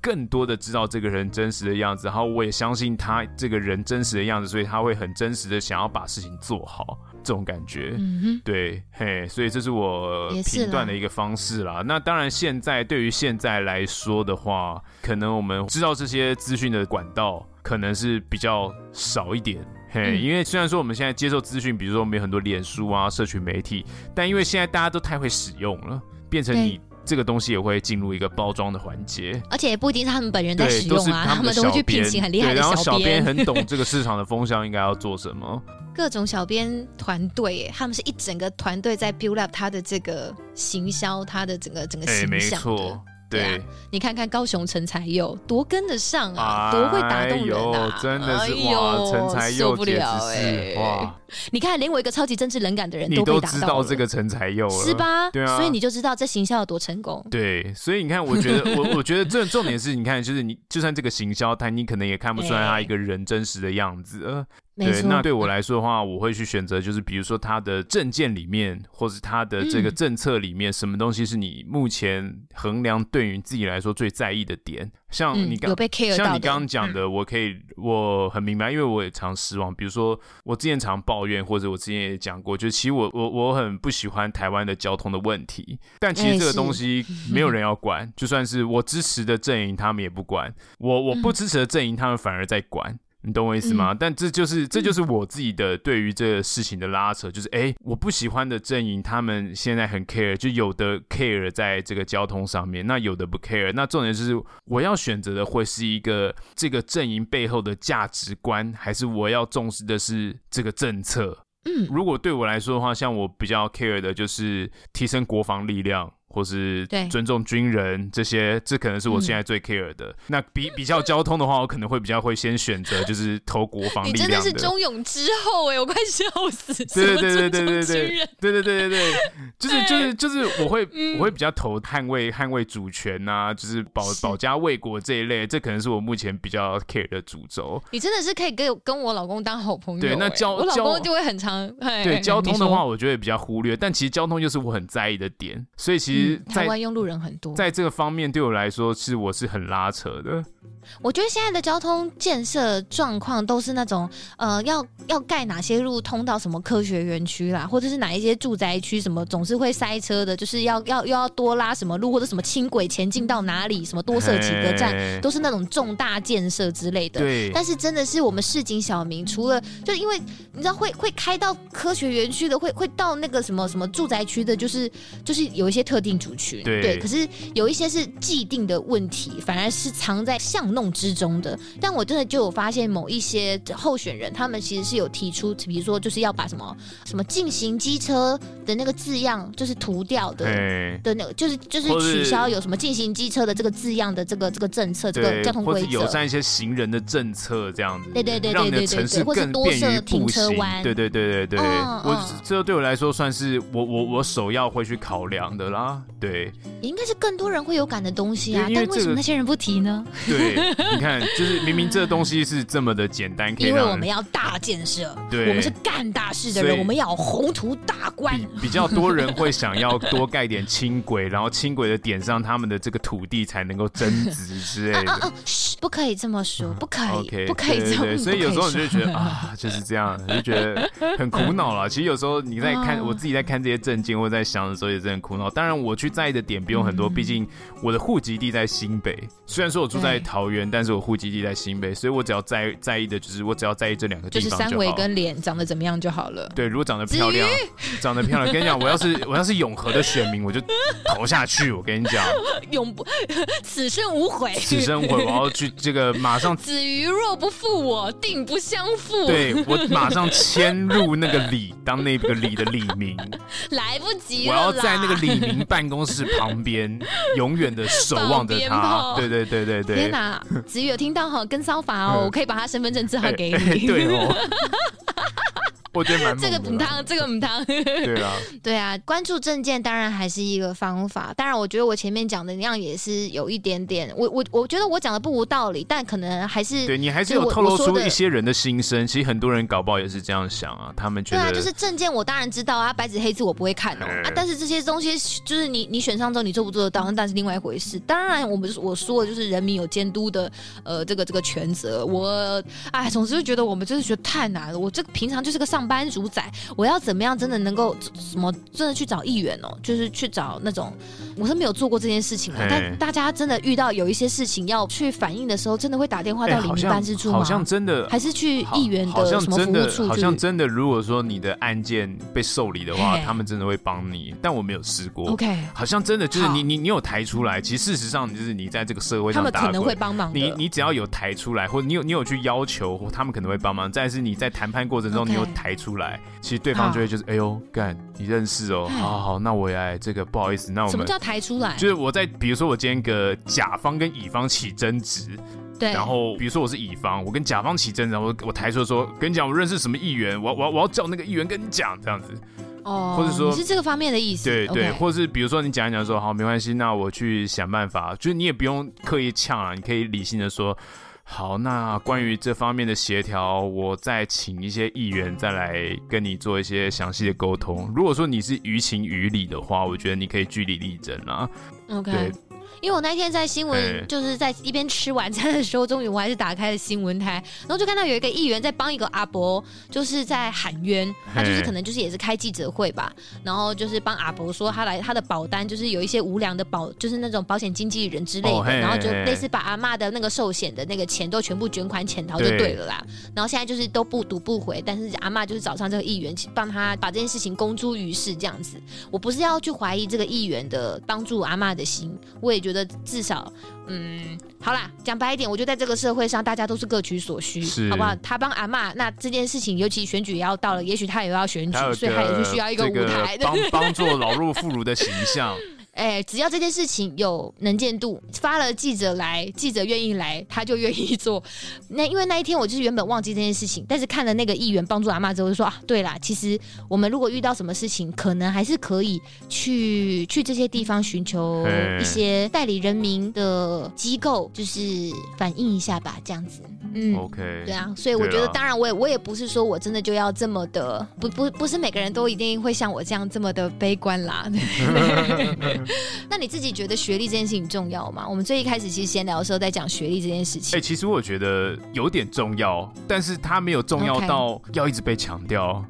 更多的知道这个人真实的样子，然后我也相信他这个人真实的样子，所以他会很真实的想要把事情做好，这种感觉，嗯、对，嘿，所以这是我评断的一个方式啦。那当然，现在对于现在来说的话，可能我们知道这些资讯的管道可能是比较少一点，嘿，嗯、因为虽然说我们现在接受资讯，比如说我们有很多脸书啊、社群媒体，但因为现在大家都太会使用了，变成你。这个东西也会进入一个包装的环节，而且也不一定是他们本人在使用啊，他们，都会去聘请很厉害的小编，小编很懂这个市场的风向，应该要做什么。<laughs> 各种小编团队，他们是一整个团队在 build up 他的这个行销，他的整个整个形象的。对，对啊，你看看高雄陈才佑多跟得上啊，多会打动人啊，真的是哇，陈才佑受不了哎，欸，哇！你看，连我一个超级政治冷感的人都被打到，你都知道这个陈才佑了，是吧？对啊，所以你就知道这行销有多成功。对，所以你看，我觉得我 <laughs> 我觉得这重点是你看，就是你就算这个行销，他你可能也看不出来他一个人真实的样子。呃对，那对我来说的话，我会去选择，就是比如说他的政见里面，或是他的这个政策里面，什么东西是你目前衡量对于自己来说最在意的点？像你刚、嗯、像你刚刚讲的，我可以我很明白，因为我也常失望。比如说我之前常抱怨，或者我之前也讲过，就其实我我我很不喜欢台湾的交通的问题，但其实这个东西 <laughs> 没有人要管，就算是我支持的阵营，他们也不管；我我不支持的阵营，他们反而在管。你懂我意思吗？嗯、但这就是这就是我自己的对于这个事情的拉扯，就是哎，我不喜欢的阵营，他们现在很 care，就有的 care 在这个交通上面，那有的不 care。那重点就是我要选择的会是一个这个阵营背后的价值观，还是我要重视的是这个政策？嗯，如果对我来说的话，像我比较 care 的就是提升国防力量。或是尊重军人这些，这可能是我现在最 care 的。嗯、那比 <laughs> 比较交通的话，我可能会比较会先选择就是投国防力量的。你真的是忠勇之后哎，我快笑死！对对对对对对对对对对对，就是就是就是我会、嗯、我会比较投捍卫捍卫主权呐、啊，就是保保家卫国这一类，这可能是我目前比较 care 的主轴。你真的是可以跟跟我老公当好朋友。对，那交我老公就会很常对交通的话，我觉得比较忽略，但其实交通就是我很在意的点，所以其实。台湾用路人很多，在这个方面对我来说是我是很拉扯的。我觉得现在的交通建设状况都是那种，呃，要要盖哪些路通到什么科学园区啦，或者是哪一些住宅区什么总是会塞车的，就是要要又要多拉什么路，或者什么轻轨前进到哪里，什么多设几个站，都是那种重大建设之类的。对。但是真的是我们市井小民，除了就因为你知道会会开到科学园区的，会会到那个什么什么住宅区的，就是就是有一些特定族群。对。对。可是有一些是既定的问题，反而是藏在巷弄之中的，但我真的就有发现某一些候选人，他们其实是有提出，比如说就是要把什么什么进行机车的那个字样，就是涂掉的的那个，就是就是取消有什么进行机车的这个字样的这个这个政策，这个交通规则，或者友善一些行人的政策这样子，对对对对对对对，或者多设停车弯，对对对对对，我这对我来说算是我我我首要会去考量的啦，对，也应该是更多人会有感的东西啊，但为什么那些人不提呢？对。你看，就是明明这个东西是这么的简单，可以因为我们要大建设，对，我们是干大事的人，我们要宏图大观。比，比较多人会想要多盖点轻轨，然后轻轨的点上他们的这个土地才能够增值之类的。啊啊啊、不可以这么说，不可以，okay, 不可以这么说。所以有时候你就觉得啊，就是这样，就觉得很苦恼了。其实有时候你在看，<laughs> 我自己在看这些政见或在想的时候，也是很苦恼。当然，我去在意的点不用很多，毕、嗯、竟我的户籍地在新北，虽然说我住在桃园，但是我户籍地在新北，所以我只要在在意的就是我只要在意这两个地方就是三围跟脸长得怎么样就好了。对，如果长得漂亮，长得漂亮，跟你讲，我要是我要是永和的选民，我就投下去。我跟你讲，永不此生无悔，此生无悔。我要去这个马上。子瑜若不负我，定不相负。对，我马上迁入那个里，当那个里的李明。<laughs> 来不及了，我要在那个李明办公室旁边，<laughs> 永远的守望着他。对对对对对。天哪，子瑜有听到哈？跟骚法哦，<laughs> 我可以把他身份证字号给你。欸欸、对哦。我觉得蛮这个母汤，这个母汤。<laughs> 对啊，对啊，关注证件当然还是一个方法。当然，我觉得我前面讲的那样也是有一点点，我我我觉得我讲的不无道理，但可能还是对你还是有透露出一些人的心声。其实很多人搞不好也是这样想啊，他们觉得对啊，就是证件我当然知道啊，白纸黑字我不会看哦、喔、啊，但是这些东西就是你你选上之后你做不做得到，那是另外一回事。当然，我们我说的就是人民有监督的呃这个这个权责。我哎，总之就觉得我们真是觉得太难了。我这个平常就是个上班族仔，我要怎么样真的能够什么真的去找议员哦？就是去找那种，我是没有做过这件事情的。但大家真的遇到有一些事情要去反映的时候，真的会打电话到里民办事处吗？好像真的，还是去议员的什么服务处？好像真的，如果说你的案件被受理的话，他们真的会帮你。但我没有试过。OK，好像真的就是你你你有抬出来，其实事实上就是你在这个社会上，他们可能会帮忙。你你只要有抬出来，或者你有你有去要求，他们可能会帮忙。但是你在谈判过程中，你有抬出来。其实对方就会就是哎呦干，你认识哦，好好好，那我也来这个不好意思，那我们什么叫抬出来？就是我在比如说我今天个甲方跟乙方起争执，对，然后比如说我是乙方，我跟甲方起争执，然后我抬出来说跟你讲我认识什么议员，我我我要叫那个议员跟你讲这样子，哦，或者说你是这个方面的意思，对对，或者是比如说你讲一讲说好没关系，那我去想办法，就是你也不用刻意呛啊，你可以理性的说。好，那关于这方面的协调，我再请一些议员再来跟你做一些详细的沟通。如果说你是于情于理的话，我觉得你可以据理力争啊。OK。对因为我那天在新闻，就是在一边吃晚餐的时候，终于我还是打开了新闻台，然后就看到有一个议员在帮一个阿伯，就是在喊冤，他就是可能就是也是开记者会吧，然后就是帮阿伯说他来他的保单就是有一些无良的保，就是那种保险经纪人之类的，然后就类似把阿嬷的那个寿险的那个钱都全部卷款潜逃就对了啦，然后现在就是都不读不回，但是阿嬷就是找上这个议员帮他把这件事情公诸于世这样子，我不是要去怀疑这个议员的帮助阿嬷的心，我也觉得至少，嗯，好啦，讲白一点，我觉得在这个社会上，大家都是各取所需，好不好？他帮阿妈，那这件事情，尤其选举也要到了，也许他也要选举，所以他也是需要一个舞台，帮帮助老弱妇孺的形象。哎，只要这件事情有能见度，发了记者来，记者愿意来，他就愿意做。那因为那一天我就是原本忘记这件事情，但是看了那个议员帮助阿妈之后，就说啊，对啦，其实我们如果遇到什么事情，可能还是可以去去这些地方寻求一些代理人民的机构，就是反映一下吧，这样子。嗯，OK，对啊，所以我觉得，当然，我也我也不是说我真的就要这么的，不不不是每个人都一定会像我这样这么的悲观啦。<laughs> <laughs> 那你自己觉得学历这件事情重要吗？我们最一开始其实闲聊的时候在讲学历这件事情。哎、欸，其实我觉得有点重要，但是它没有重要到要一直被强调。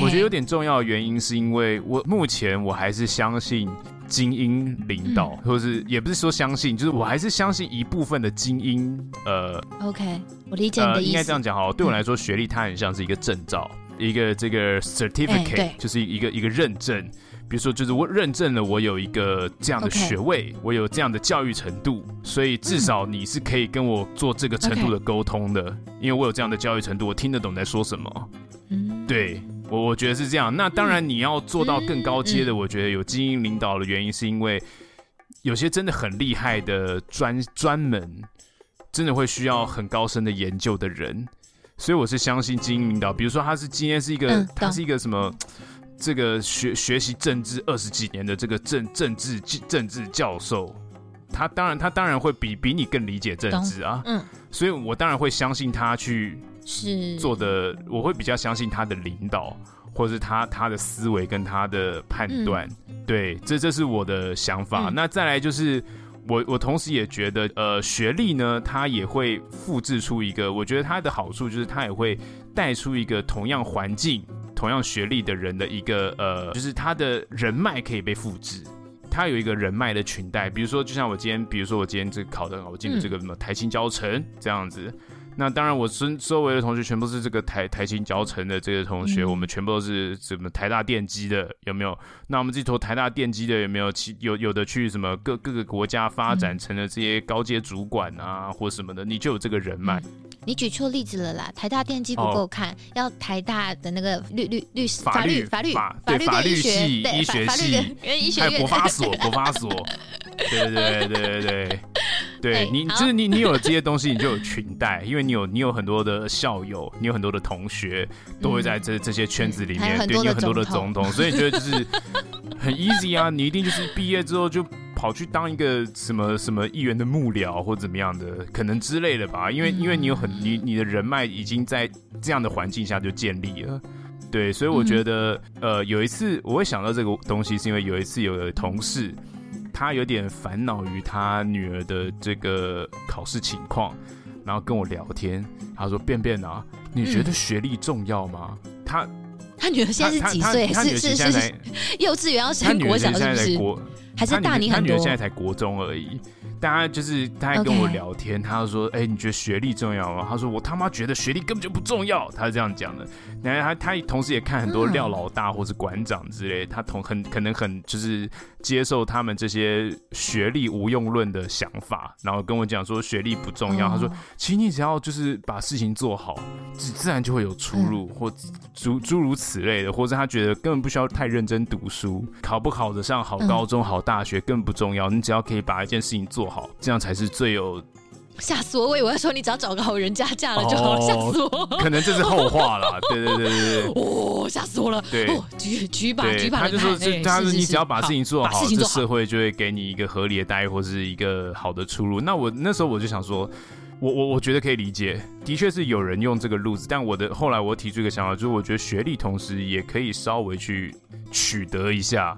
我觉得有点重要的原因是因为我目前我还是相信。精英领导，或是也不是说相信，就是我还是相信一部分的精英。呃，OK，我理解你的意思。呃、应该这样讲好，对我来说，学历它很像是一个证照，嗯、一个这个 certificate，、欸、就是一个一个认证。比如说，就是我认证了我有一个这样的学位.我有这样的教育程度，所以至少你是可以跟我做这个程度的沟通的、嗯，因为我有这样的教育程度，我听得懂在说什么。嗯，对。我我觉得是这样，那当然你要做到更高阶的、嗯，我觉得有精英领导的原因，是因为有些真的很厉害的专专门，真的会需要很高深的研究的人，所以我是相信精英领导。比如说他是今天是一个，嗯、他是一个什么，这个学学习政治二十几年的这个政政治政治教授，他当然他当然会比比你更理解政治啊，嗯，所以我当然会相信他去。是。做的，我会比较相信他的领导，或者是他他的思维跟他的判断、嗯，对，这这是我的想法。嗯、那再来就是，我我同时也觉得，呃，学历呢，它也会复制出一个，我觉得它的好处就是它也会带出一个同样环境、同样学历的人的一个，呃，就是他的人脉可以被复制，他有一个人脉的裙带。比如说，就像我今天，比如说我今天这个考的，我进的这个什么台清交成这样子。那当然，我身周围的同学全部是这个台台清交成的这个同学，我们全部都是什么台大电机的，有没有？那我们这头台大电机的有没有？其有有的去什么各各个国家发展成了这些高阶主管啊，或什么的，你就有这个人脉。你举错例子了啦，台大电机不够看，哦，要台大的那个律律律师法律法律法律法律系医学系，还有国发所 <laughs> 国发所，对对对对对对。对、欸、你，就是你，你有了这些东西，你就有裙带，因为你有你有很多的校友，你有很多的同学，都会在这这些圈子里面，嗯、对你有很多的总统，所以你觉得就是很 easy 啊，你一定就是毕业之后就跑去当一个什么什么议员的幕僚或怎么样的，可能之类的吧，因为因为你有很你你的人脉已经在这样的环境下就建立了，对，所以我觉得、嗯、呃有一次我会想到这个东西，是因为有一次有个同事。他有点烦恼于他女儿的这个考试情况，然后跟我聊天。他说：“便便啊，你觉得学历重要吗？”嗯、他他女儿现在是几岁？是是是，是幼稚园要升国小是不是？还是大你很多？他女儿现在才国中而已。大家就是他还跟我聊天.他就说：“哎、欸，你觉得学历重要吗？”他说：“我他妈觉得学历根本就不重要。”他是这样讲的。然后他他同时也看很多廖老大或是馆长之类，他同很可能很就是接受他们这些学历无用论的想法，然后跟我讲说学历不重要。他说：“其实你只要就是把事情做好，自自然就会有出路，或诸诸如此类的。或者他觉得根本不需要太认真读书，考不考得上好高中、好大学更不重要，你只要可以把一件事情做好。”好，这样才是最有。吓死我！我以为说你只要找个好人家嫁了就好了，吓、哦、死我！可能这是后话了。对对对对对。<laughs> 哦，吓死我了！对，举举把举把他就说，他是你只要把事情做好，好，这社会就会给你一个合理的待遇或是一个好的出路。那我那时候我就想说，我我我觉得可以理解，的确是有人用这个路子，但我的后来我提出一个想法，就是我觉得学历同时也可以稍微去取得一下。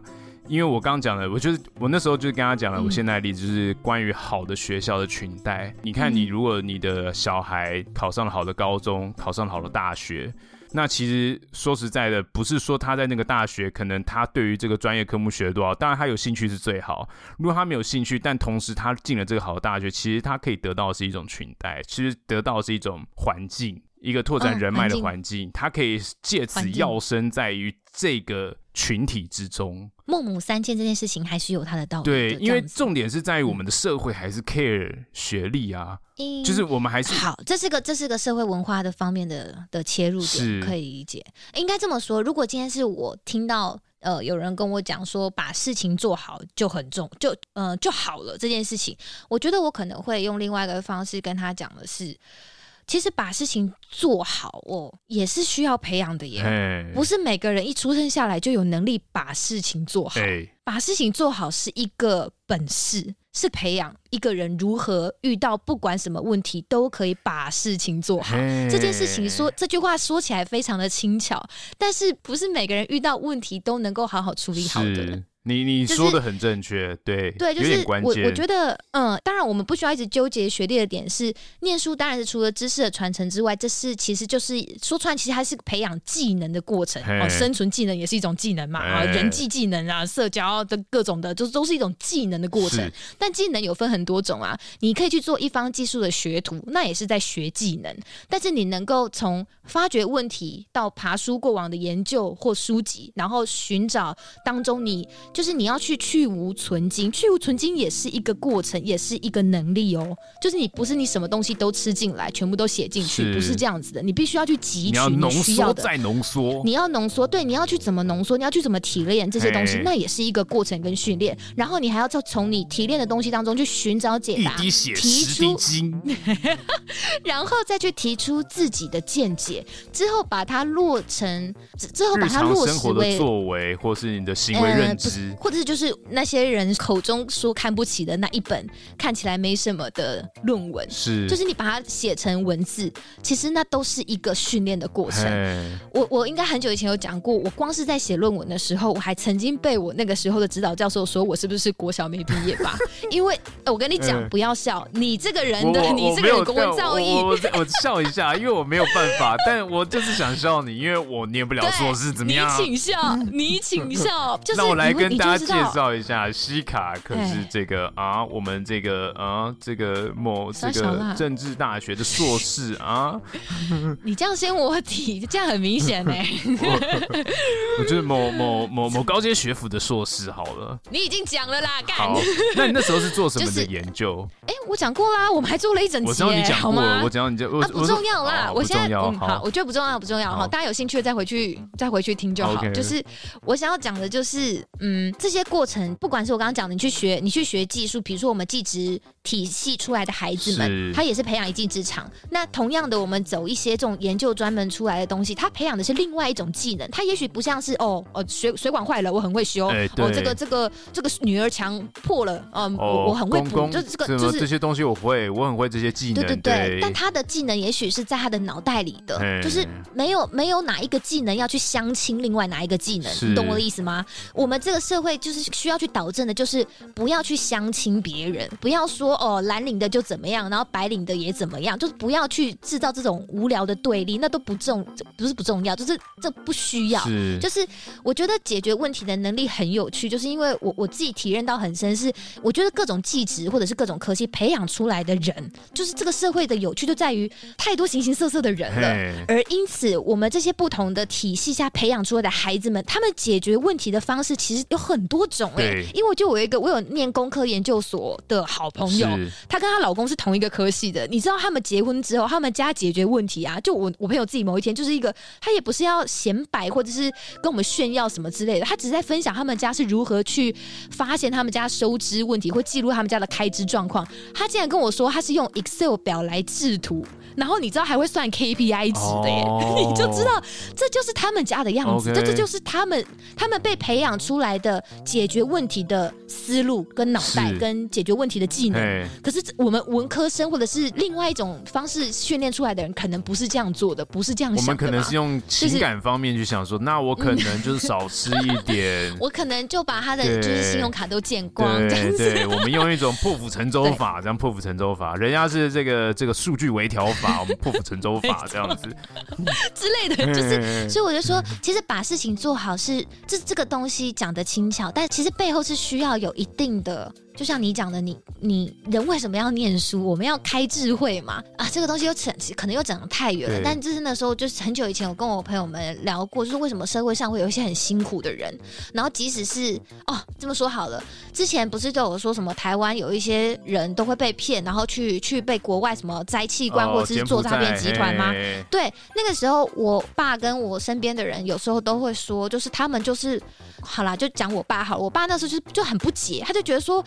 因为我刚刚讲了，我就是我那时候就跟他讲了，我现在的例子就是关于好的学校的裙带。你看，你如果你的小孩考上了好的高中，考上了好的大学，那其实说实在的，不是说他在那个大学可能他对于这个专业科目学多少，当然他有兴趣是最好。如果他没有兴趣，但同时他进了这个好的大学，其实他可以得到的是一种裙带，其实得到的是一种环境，一个拓展人脉的环境，他可以借此要生在于这个群体之中。孟母三迁这件事情还是有它的道理。对，因为重点是在于我们的社会还是 care 学历啊、嗯，就是我们还是好，这是个这是个社会文化的方面的的切入点，可以理解。应该这么说，如果今天是我听到呃有人跟我讲说把事情做好就很重，就呃就好了这件事情，我觉得我可能会用另外一个方式跟他讲的是。其实把事情做好哦，也是需要培养的耶。不是每个人一出生下来就有能力把事情做好。把事情做好是一个本事，是培养一个人如何遇到不管什么问题都可以把事情做好。这件事情说这句话说起来非常的轻巧，但是不是每个人遇到问题都能够好好处理好的。你你说的很正确，就是，对对，就是我我觉得，嗯，当然我们不需要一直纠结学历的点是，念书当然是除了知识的传承之外，这是其实就是说穿，其实还是培养技能的过程哦，生存技能也是一种技能嘛啊，人际技能啊，社交的各种的，就都是一种技能的过程。但技能有分很多种啊，你可以去做一方技术的学徒，那也是在学技能。但是你能够从发掘问题到爬书过往的研究或书籍，然后寻找当中你。就是你要去去无存精，去无存精也是一个过程，也是一个能力哦。就是你不是你什么东西都吃进来，全部都写进去，不是这样子的。你必须要去汲取你需要的，再浓缩。你要浓缩，对，你要去怎么浓缩，你要去怎么提炼这些东西，那也是一个过程跟训练。然后你还要再从你提炼的东西当中去寻找解答，提出，<laughs> 然后再去提出自己的见解，之后把它落成，之后把它落实为作为，或是你的行为认知。或者是就是那些人口中说看不起的那一本看起来没什么的论文，是就是你把它写成文字，其实那都是一个训练的过程。我我应该很久以前有讲过，我光是在写论文的时候，我还曾经被我那个时候的指导教授说我是不是国小没毕业吧？<laughs> 因为我跟你讲，不要笑，你这个人的你这个人国文造诣，我我，笑一下，因为我没有办法，但我就是想笑你，因为我念不了硕士，怎么样？你请笑，你请笑，<laughs> 就是那我来跟。大家介绍一下，西卡可是这个啊，我们这个啊，这个某这个政治大学的硕士啊。<laughs> 你这样先我提，这样很明显呢。<laughs> 我觉得某某某某高阶学府的硕士好了。你已经讲了啦，干。那你那时候是做什么的研究？哎，我讲过啦，我们还做了一整集。我知道你讲过了，我讲到你讲，不重要啦。我现在嗯好，我觉得不重要，不重要哈。大家有兴趣再回去再回去听就好。就是我想要讲的就是嗯。这些过程，不管是我刚刚讲的，你去学，你去学技术，比如说我们技职体系出来的孩子们，他也是培养一技之长。那同样的，我们走一些这种研究专门出来的东西，他培养的是另外一种技能。他也许不像是哦，哦，水水管坏了，我很会修。欸、哦，这个这个这个女儿墙破了，嗯，哦、我我很会补。就是这个就是这些东西我会，我很会这些技能。对对对。对但他的技能也许是在他的脑袋里的，欸、就是没有没有哪一个技能要去相亲另外哪一个技能，你懂我的意思吗？我们这个社会就是需要去导正的，就是不要去相亲别人，不要说哦蓝领的就怎么样，然后白领的也怎么样，就是不要去制造这种无聊的对立，那都不重，不是不重要，就是这不需要。是，就是我觉得解决问题的能力很有趣，就是因为我我自己体验到很深，是我觉得各种技职或者是各种科系培养出来的人，就是这个社会的有趣就在于太多形形色色的人了，而因此我们这些不同的体系下培养出来的孩子们，他们解决问题的方式其实有很多种哎、欸，因为就我一个我有念工科研究所的好朋友，她跟她老公是同一个科系的。你知道他们结婚之后，他们家解决问题啊，就我我朋友自己某一天就是一个，他也不是要显摆或者是跟我们炫耀什么之类的，他只是在分享他们家是如何去发现他们家收支问题或记录他们家的开支状况。他竟然跟我说，他是用 Excel 表来制图。然后你知道还会算 KPI 值的耶，oh, <laughs> 你就知道这就是他们家的样子，这这就是他们他们被培养出来的解决问题的思路跟脑袋跟解决问题的技能。是可是我们文科生或者是另外一种方式训练出来的人，可能不是这样做的，不是这样想的。我们可能是用情感方面去想说，就是、那我可能就是少吃一点，<laughs> 我可能就把他的 <laughs> 就是信用卡都见光这样子。对，我们用一种破釜沉舟法，这样破釜沉舟法，人家是这个这个数据微调法。把我们破釜沉舟法这样子 <laughs> 之类的，就是，所以我就说，其实把事情做好是这这个东西讲得轻巧，但其实背后是需要有一定的。就像你讲的，你你人为什么要念书？我们要开智慧嘛？啊，这个东西又扯，可能又讲得太远了。但就是那时候，就是很久以前，我跟我朋友们聊过，就是为什么社会上会有一些很辛苦的人。然后即使是哦，这么说好了，之前不是都有说什么台湾有一些人都会被骗，然后去去被国外什么摘器官或者是做诈骗集团吗？哦、对，那个时候我爸跟我身边的人有时候都会说，就是他们就是好啦，就讲我爸好了，我爸那时候就就很不解，他就觉得说。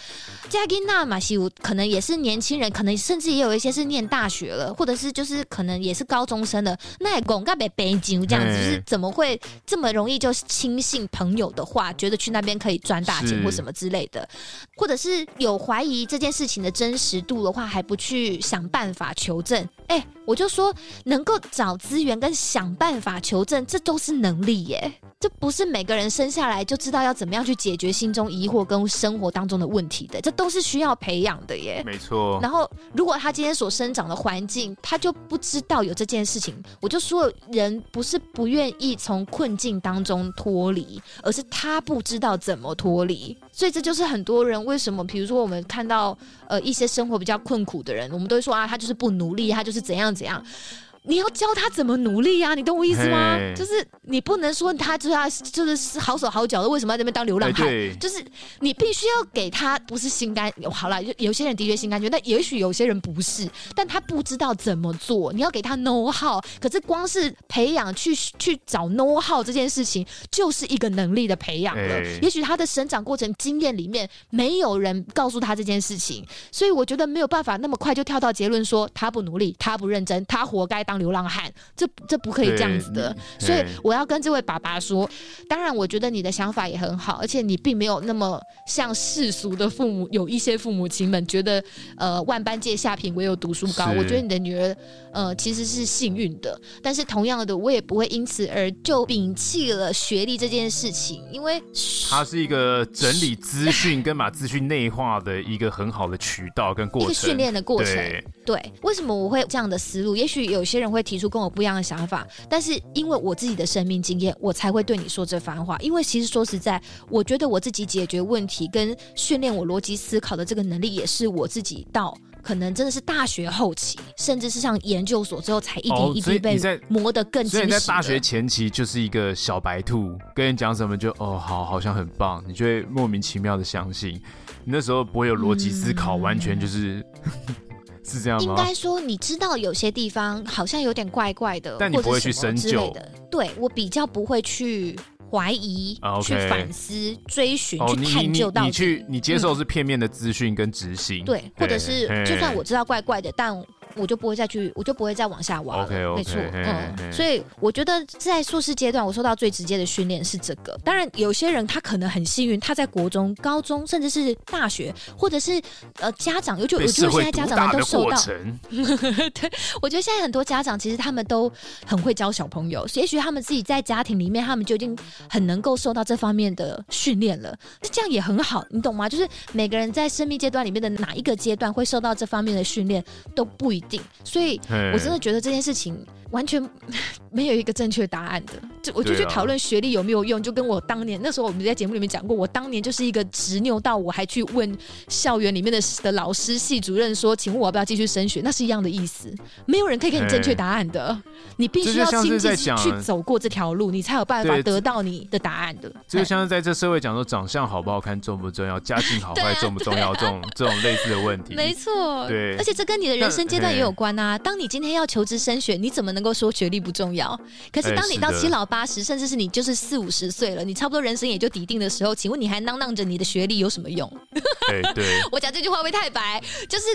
加金纳马西可能也是年轻人，可能甚至也有一些是念大学了，或者是就是可能也是高中生的。那也拱个北北京这样子，就是怎么会这么容易就轻信朋友的话，觉得去那边可以赚大钱或什么之类的，或者是有怀疑这件事情的真实度的话，还不去想办法求证？哎、我就说能够找资源跟想办法求证，这都是能力耶。这不是每个人生下来就知道要怎么样去解决心中疑惑跟生活当中的问题的，这都是需要培养的耶。没错。然后，如果他今天所生长的环境，他就不知道有这件事情，我就说，人不是不愿意从困境当中脱离，而是他不知道怎么脱离。所以这就是很多人为什么，比如说我们看到呃一些生活比较困苦的人，我们都会说啊，他就是不努力，他就是怎样怎样。你要教他怎么努力呀、啊？你懂我意思吗就是你不能说他就是要就是好手好脚的，为什么在这边当流浪汉？欸、就是你必须要给他不是心甘。好了，有些人的确心甘情愿，但也许有些人不是，但他不知道怎么做。你要给他 know how，可是光是培养去去找 know how 这件事情，就是一个能力的培养了。也许他的生长过程经验里面没有人告诉他这件事情，所以我觉得没有办法那么快就跳到结论说他不努力，他不认真，他活该当流浪汉，这这不可以这样子的，所以我要跟这位爸爸说，当然我觉得你的想法也很好，而且你并没有那么像世俗的父母，有一些父母亲们觉得，呃，万般皆下品，唯有读书高。我觉得你的女儿，呃，其实是幸运的，但是同样的，我也不会因此而就摒弃了学历这件事情，因为它是一个整理资讯跟把资讯内化的一个很好的渠道跟过程，训练的过程。对，对，为什么我会这样的思路？也许有些人会提。出跟我不一样的想法，但是因为我自己的生命经验，我才会对你说这番话。因为其实说实在，我觉得我自己解决问题跟训练我逻辑思考的这个能力，也是我自己到可能真的是大学后期，甚至是上研究所之后，才一点一滴被磨得更。所以你在大学前期就是一个小白兔，跟人讲什么就哦好，好像很棒，你就会莫名其妙的相信。你那时候不会有逻辑思考，嗯、完全就是。是这样吗？应该说，你知道有些地方好像有点怪怪的，但你不会去深究的。对，我比较不会去怀疑、Okay. 去反思、追寻、哦、去探究到底。你去，你接受是片面的资讯跟执行、嗯。对，或者是就算我知道怪怪的，但。我就不会再去，我就不会再往下挖了。没错，嗯.所以我觉得在硕士阶段，我受到最直接的训练是这个。当然，有些人他可能很幸运，他在国中、高中，甚至是大学，或者是呃家长，尤其我觉得现在家长们都受到。<laughs> 对，我觉得现在很多家长其实他们都很会教小朋友，也许他们自己在家庭里面，他们就已经很能够受到这方面的训练了。那这样也很好，你懂吗？就是每个人在生命阶段里面的哪一个阶段会受到这方面的训练都不一定。所以，我真的觉得这件事情。完全 <laughs> 没有一个正确答案的，就我就去讨论学历有没有用，就跟我当年那时候我们在节目里面讲过，我当年就是一个执拗到我还去问校园里面的的老师、系主任说，请问我要不要继续升学？那是一样的意思，没有人可以给你正确答案的，你必须要亲自去走过这条路，你才有办法得到你的答案的。就像是在这社会讲说，长相好不好看重不重要，家境好坏 <laughs> 重不重要，这种这种类似的问题，没错，对，而且这跟你的人生阶段也有关啊。当你今天要求职升学，你怎么能够说学历不重要？可是当你到七老八十，甚至是你就是四五十岁了，你差不多人生也就底定的时候，请问你还囔囔着你的学历有什么用？对对，<laughs> 我讲这句话会太白？就是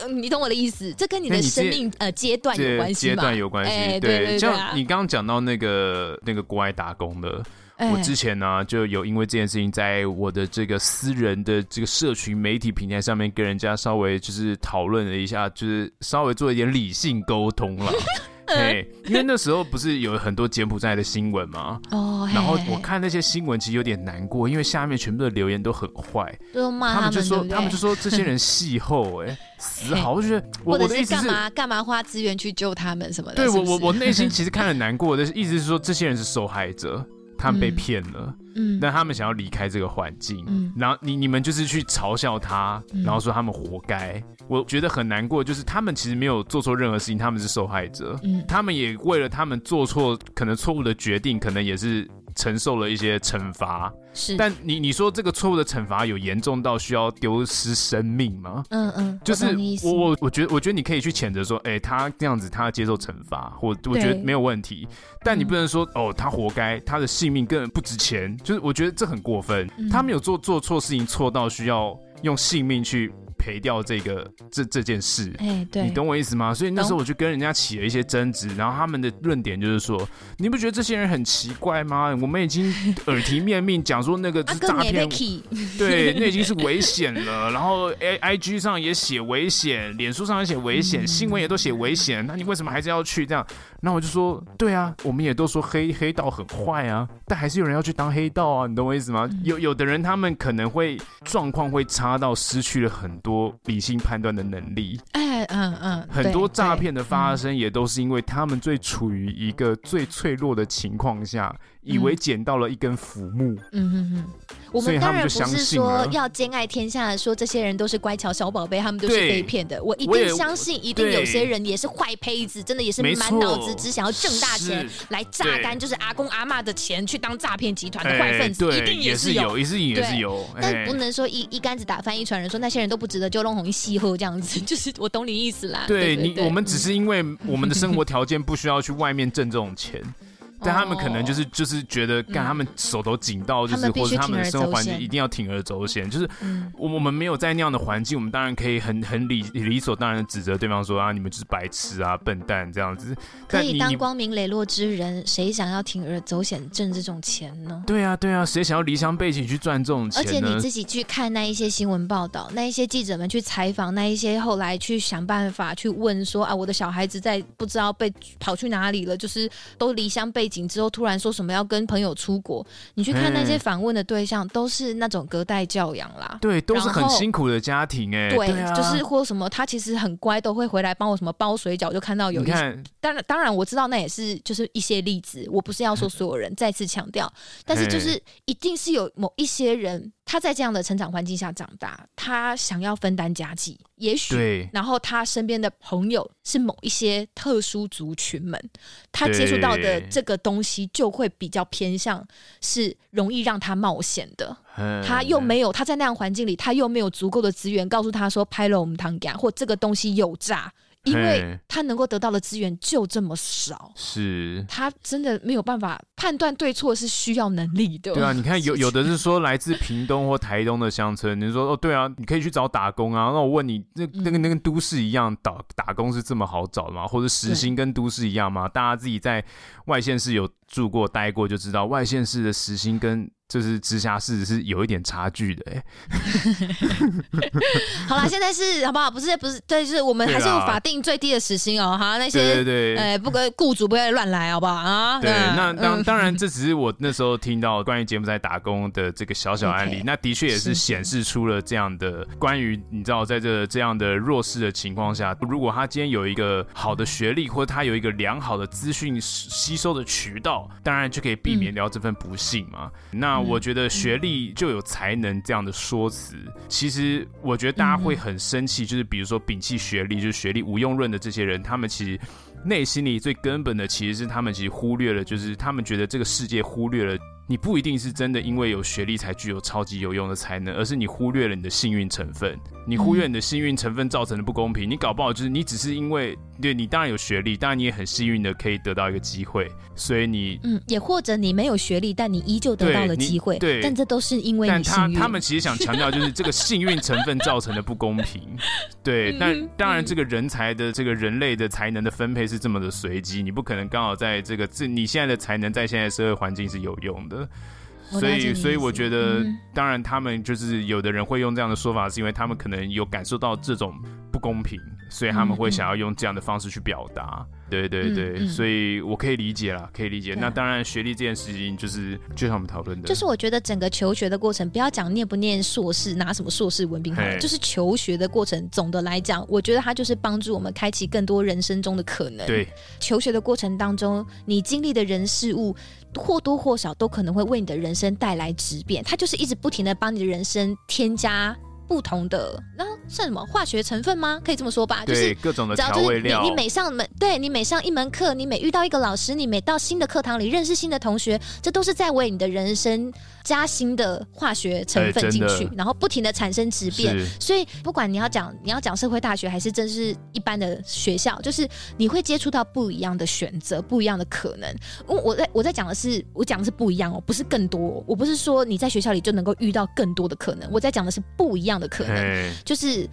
呃，你懂我的意思，这跟你的生命呃阶段有关系吗？阶段有关系，欸、对，对，对，像你刚刚讲到那个那个国外打工的，欸、我之前呢就有因为这件事情，在我的这个私人的这个社群媒体平台上面跟人家稍微就是讨论了一下，就是稍微做一点理性沟通了。<laughs> 嘿，因为那时候不是有很多柬埔寨的新闻吗？哦，然后我看那些新闻，其实有点难过，因为下面全部的留言都很坏，都骂他们，就说，他们就说这些人戏后，哎，<laughs> 死好，我就觉得，我的意思是，干嘛干嘛花资源去救他们什么的？对我我我内心其实看了难过的意思是说，这些人是受害者。他们被骗了，嗯，但他们想要离开这个环境，嗯，然后你你们就是去嘲笑他，嗯，然后说他们活该，我觉得很难过，就是他们其实没有做错任何事情，他们是受害者，嗯，他们也为了他们做错可能错误的决定，可能也是。承受了一些惩罚，是，但你你说这个错误的惩罚有严重到需要丢失生命吗？嗯嗯，就是我我我觉得我觉得你可以去谴责说，哎、欸，他这样子他要接受惩罚，我我觉得没有问题，但你不能说哦，他活该，他的性命根本不值钱，就是我觉得这很过分，嗯、他没有做做错事情错到需要用性命去。赔掉这个这这件事，哎、欸，对，你懂我意思吗？所以那时候我就跟人家起了一些争执，然后他们的论点就是说，你不觉得这些人很奇怪吗？我们已经耳提面命讲说那个是 <laughs> 诈骗，<laughs> 对，那已经是危险了。然后 A I G 上也写危险，脸书上也写危险，新闻也都写危险，那你为什么还是要去这样？那我就说，对啊，我们也都说黑黑道很坏啊，但还是有人要去当黑道啊，你懂我意思吗？有有的人他们可能会状况会差到失去了很多理性判断的能力。哎，嗯嗯，很多诈骗的发生也都是因为他们最处于一个最脆弱的情况下。以为捡到了一根浮木，嗯哼哼，我们当然不是说要兼爱天下的说这些人都是乖巧小宝贝，他们都是被骗的。我一定相信，一定有些人也是坏胚子，真的也是满脑子只想要挣大钱来榨干，就是阿公阿妈的钱去当诈骗集团的坏分子，一定也是有，也是也是有。但不能说一一竿子打翻一船人，说那些人都不值得就弄红一细喝这样子，<laughs> 就是我懂你意思啦。对你，我们只是因为我们的生活 <laughs> 条件不需要去外面挣这种钱。但他们可能就是就是觉得，干他们手头紧到，就是或者他们的生活环境一定要铤而走险，就是我我们没有在那样的环境，我们当然可以很很理理所当然的指责对方说啊，你们就是白痴啊，笨蛋这样子。可以当光明磊落之人，谁想要铤而走险挣这种钱呢？对啊对啊，谁想要离乡背井去赚这种钱？而且你自己去看那一些新闻报道，那一些记者们去采访，那一些后来去想办法去问说啊，我的小孩子在不知道被跑去哪里了，就是都离乡背井之后，突然说什么要跟朋友出国，你去看那些访问的对象，都是那种隔代教养啦，对，都是很辛苦的家庭哎，对，对啊、就是或什么，他其实很乖，都会回来帮我什么包水饺，就看到有一些，当然当然我知道那也是就是一些例子，我不是要说所有人，再次强调，但是就是一定是有某一些人。他在这样的成长环境下长大，他想要分担家计，也许，然后他身边的朋友是某一些特殊族群们，他接触到的这个东西就会比较偏向是容易让他冒险的。他又没有他在那样环境里，他又没有足够的资源告诉他说拍了我们堂家或这个东西有诈。因为他能够得到的资源就这么少，是他真的没有办法判断对错，是需要能力的。对啊，你看有 <laughs> 有的是说来自屏东或台东的乡村，你说哦，对啊，你可以去找打工啊。那我问你，那那个那个都市一样打打工是这么好找的吗？或者时薪跟都市一样吗？大家自己在外县市有住过待过就知道，外县市的时薪跟。就是直辖市是有一点差距的哎。<laughs> 好啦，现在是好不好？不是不是，对，就是我们还是有法定最低的时薪哦。好，那些对对对，哎，不跟雇主不要乱来，好不好啊？对，那当当然，这只是我那时候听到关于柬埔寨打工的这个小小案例。那的确也是显示出了这样的关于你知道，在这这样的弱势的情况下，如果他今天有一个好的学历，或者他有一个良好的资讯吸收的渠道，当然就可以避免掉这份不幸嘛。那那我觉得学历就有才能这样的说辞，其实我觉得大家会很生气，就是比如说摒弃学历，就是学历无用论的这些人，他们其实内心里最根本的其实是他们其实忽略了，就是他们觉得这个世界忽略了。你不一定是真的因为有学历才具有超级有用的才能，而是你忽略了你的幸运成分。你忽略你的幸运成分造成的不公平，你搞不好就是你只是因为对你当然有学历，当然你也很幸运的可以得到一个机会，所以你嗯，也或者你没有学历，但你依旧得到了机会，对，但这都是因为你幸运。但他他们其实想强调就是这个幸运成分造成的不公平，<laughs> 对。但当然这个人才的这个人类的才能的分配是这么的随机，你不可能刚好在这个这你现在的才能在现在社会环境是有用的。所以，所以我觉得，当然，他们就是有的人会用这样的说法，是因为他们可能有感受到这种不公平，所以他们会想要用这样的方式去表达。对对对，所以我可以理解啦，可以理解。那当然，学历这件事情，就是就像我们讨论的，就是我觉得整个求学的过程，不要讲念不念硕士，拿什么硕士文凭好了，就是求学的过程，总的来讲，我觉得它就是帮助我们开启更多人生中的可能。对，求学的过程当中，你经历的人事物。或多或少都可能会为你的人生带来质变，它就是一直不停的帮你的人生添加不同的。那算什么化学成分吗？可以这么说吧？就是各种的调味料。你，你每上门，对你每上一门课，你每遇到一个老师，你每到新的课堂里认识新的同学，这都是在为你的人生加新的化学成分进去，然后不停的产生质变。所以不管你要讲你要讲社会大学，还是真是一般的学校，就是你会接触到不一样的选择，不一样的可能。我我在我在讲的是，我讲的是不一样哦，不是更多。我不是说你在学校里就能够遇到更多的可能，我在讲的是不一样的可能，就是。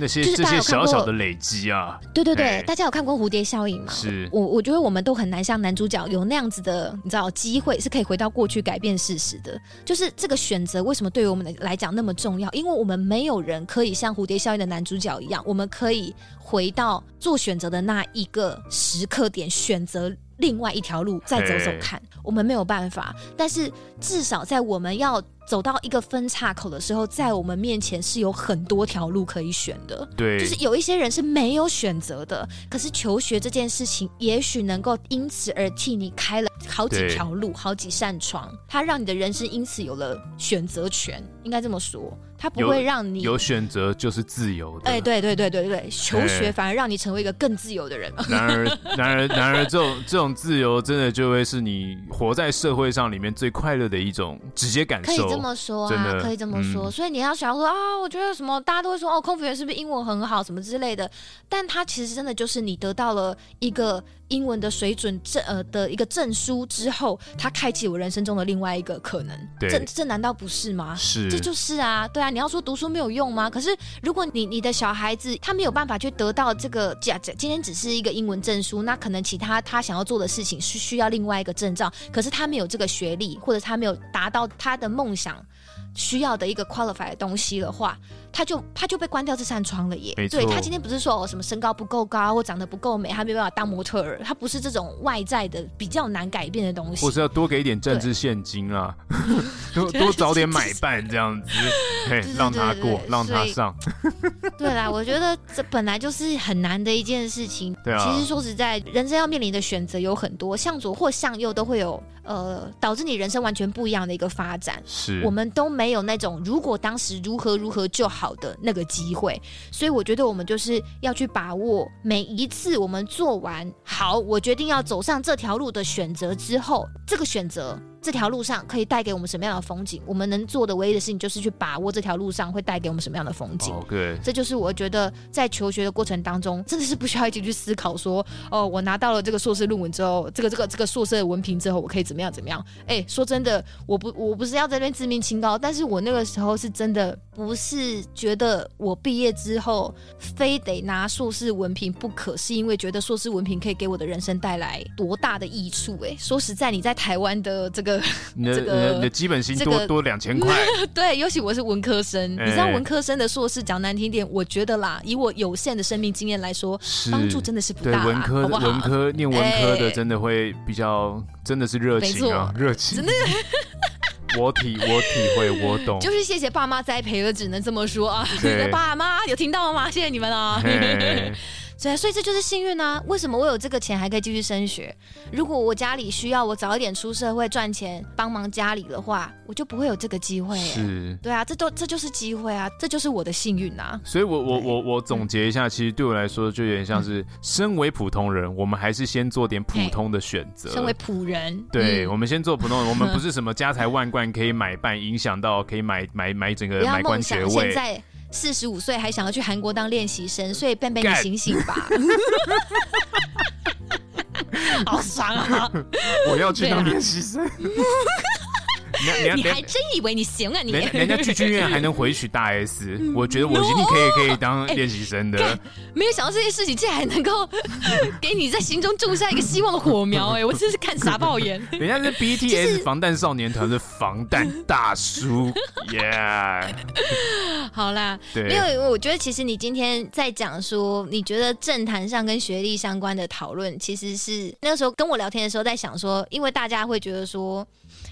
那些就是这些小小的累积啊，对对对，大家有看过蝴蝶效应吗？是，我我觉得我们都很难像男主角有那样子的，你知道，机会是可以回到过去改变事实的。就是这个选择为什么对于我们来讲那么重要？因为我们没有人可以像蝴蝶效应的男主角一样，我们可以回到做选择的那一个时刻点，选择另外一条路再走走看。我们没有办法，但是至少在我们要。走到一个分岔口的时候，在我们面前是有很多条路可以选的。对，就是有一些人是没有选择的。可是求学这件事情，也许能够因此而替你开了好几条路、好几扇窗，它让你的人生因此有了选择权，应该这么说。它不会让你有，有选择就是自由的。哎，对对对对对，求学反而让你成为一个更自由的人。然而，然而，然而，这种这种自由真的就会是你活在社会上里面最快乐的一种直接感受。可以这么说啊，可以这么说。嗯、所以你要想说啊，我觉得什么，大家都会说哦，空服员是不是英文很好，什么之类的？但他其实真的就是你得到了一个。英文的水准证呃的一个证书之后，他开启我人生中的另外一个可能。对，这这难道不是吗？是，这就是啊，对啊。你要说读书没有用吗？可是如果你你的小孩子他没有办法去得到这个假今天只是一个英文证书，那可能其他他想要做的事情是需要另外一个证照，可是他没有这个学历，或者他没有达到他的梦想需要的一个 qualify 的东西的话。他就他就被关掉这扇窗了耶！对，他今天不是说哦什么身高不够高或长得不够美，他没办法当模特儿，他不是这种外在的比较难改变的东西。或是要多给一点政治现金啊，<laughs> 多 <laughs> 多找点买办这样子，嘿，让他过，让他上。<laughs> 对啦，我觉得这本来就是很难的一件事情。对啊。其实说实在，人生要面临的选择有很多，向左或向右都会有，呃，导致你人生完全不一样的一个发展。是。我们都没有那种如果当时如何如何就好。好的那个机会，所以我觉得我们就是要去把握每一次我们做完好，我决定要走上这条路的选择之后，这个选择。这条路上可以带给我们什么样的风景？我们能做的唯一的事情就是去把握这条路上会带给我们什么样的风景。对，okay. 这就是我觉得在求学的过程当中，真的是不需要一直去思考说，哦，我拿到了这个硕士论文之后，这个这个这个硕士的文凭之后，我可以怎么样怎么样？哎，说真的，我不我不是要在这边自命清高，但是我那个时候是真的不是觉得我毕业之后非得拿硕士文凭不可，是因为觉得硕士文凭可以给我的人生带来多大的益处。哎，说实在，你在台湾的这个。你的、<laughs> 这个、你的基本薪多、这个、多两千块，<laughs> 对，尤其我是文科生，欸、你知道文科生的硕士讲难听点，我觉得啦，以我有限的生命经验来说，帮助真的是不大。对，文科文科念文科的真的会比较，欸、真的是热情啊，热情，真的。<laughs> 我体我体会我懂，就是谢谢爸妈栽培了，只能这么说啊。你的，爸妈有听到吗？谢谢你们啊。所以，所以这就是幸运啊！为什么我有这个钱还可以继续升学？如果我家里需要我早一点出社会赚钱帮忙家里的话，我就不会有这个机会。是，对啊，这都这就是机会啊，这就是我的幸运啊！所以我，我我我我总结一下，其实对我来说，就有点像是身为普通人，我们还是先做点普通的选择。身为普人，对，嗯、我们先做普通人，我们不 <laughs> 是什么家财万贯可以买办，影响到可以买买买整个买官爵位。四十五岁还想要去韩国当练习生，所以笨笨你醒醒吧！<laughs> 好爽啊！<laughs> 我要去当练习生。<laughs> <laughs> 你还真以为你行啊你？人人家去剧院还能回取大 S，<laughs> 我觉得我一定可以可以当练习生的。没有想到这件事情竟然还能够给你在心中种下一个希望的火苗，哎，我真是看傻爆眼。<laughs> 人家是 BTS 防弹少年团的防弹大叔，耶！好啦，对，因为我觉得其实你今天在讲说，你觉得政坛上跟学历相关的讨论，其实是那个时候跟我聊天的时候在想说，因为大家会觉得说。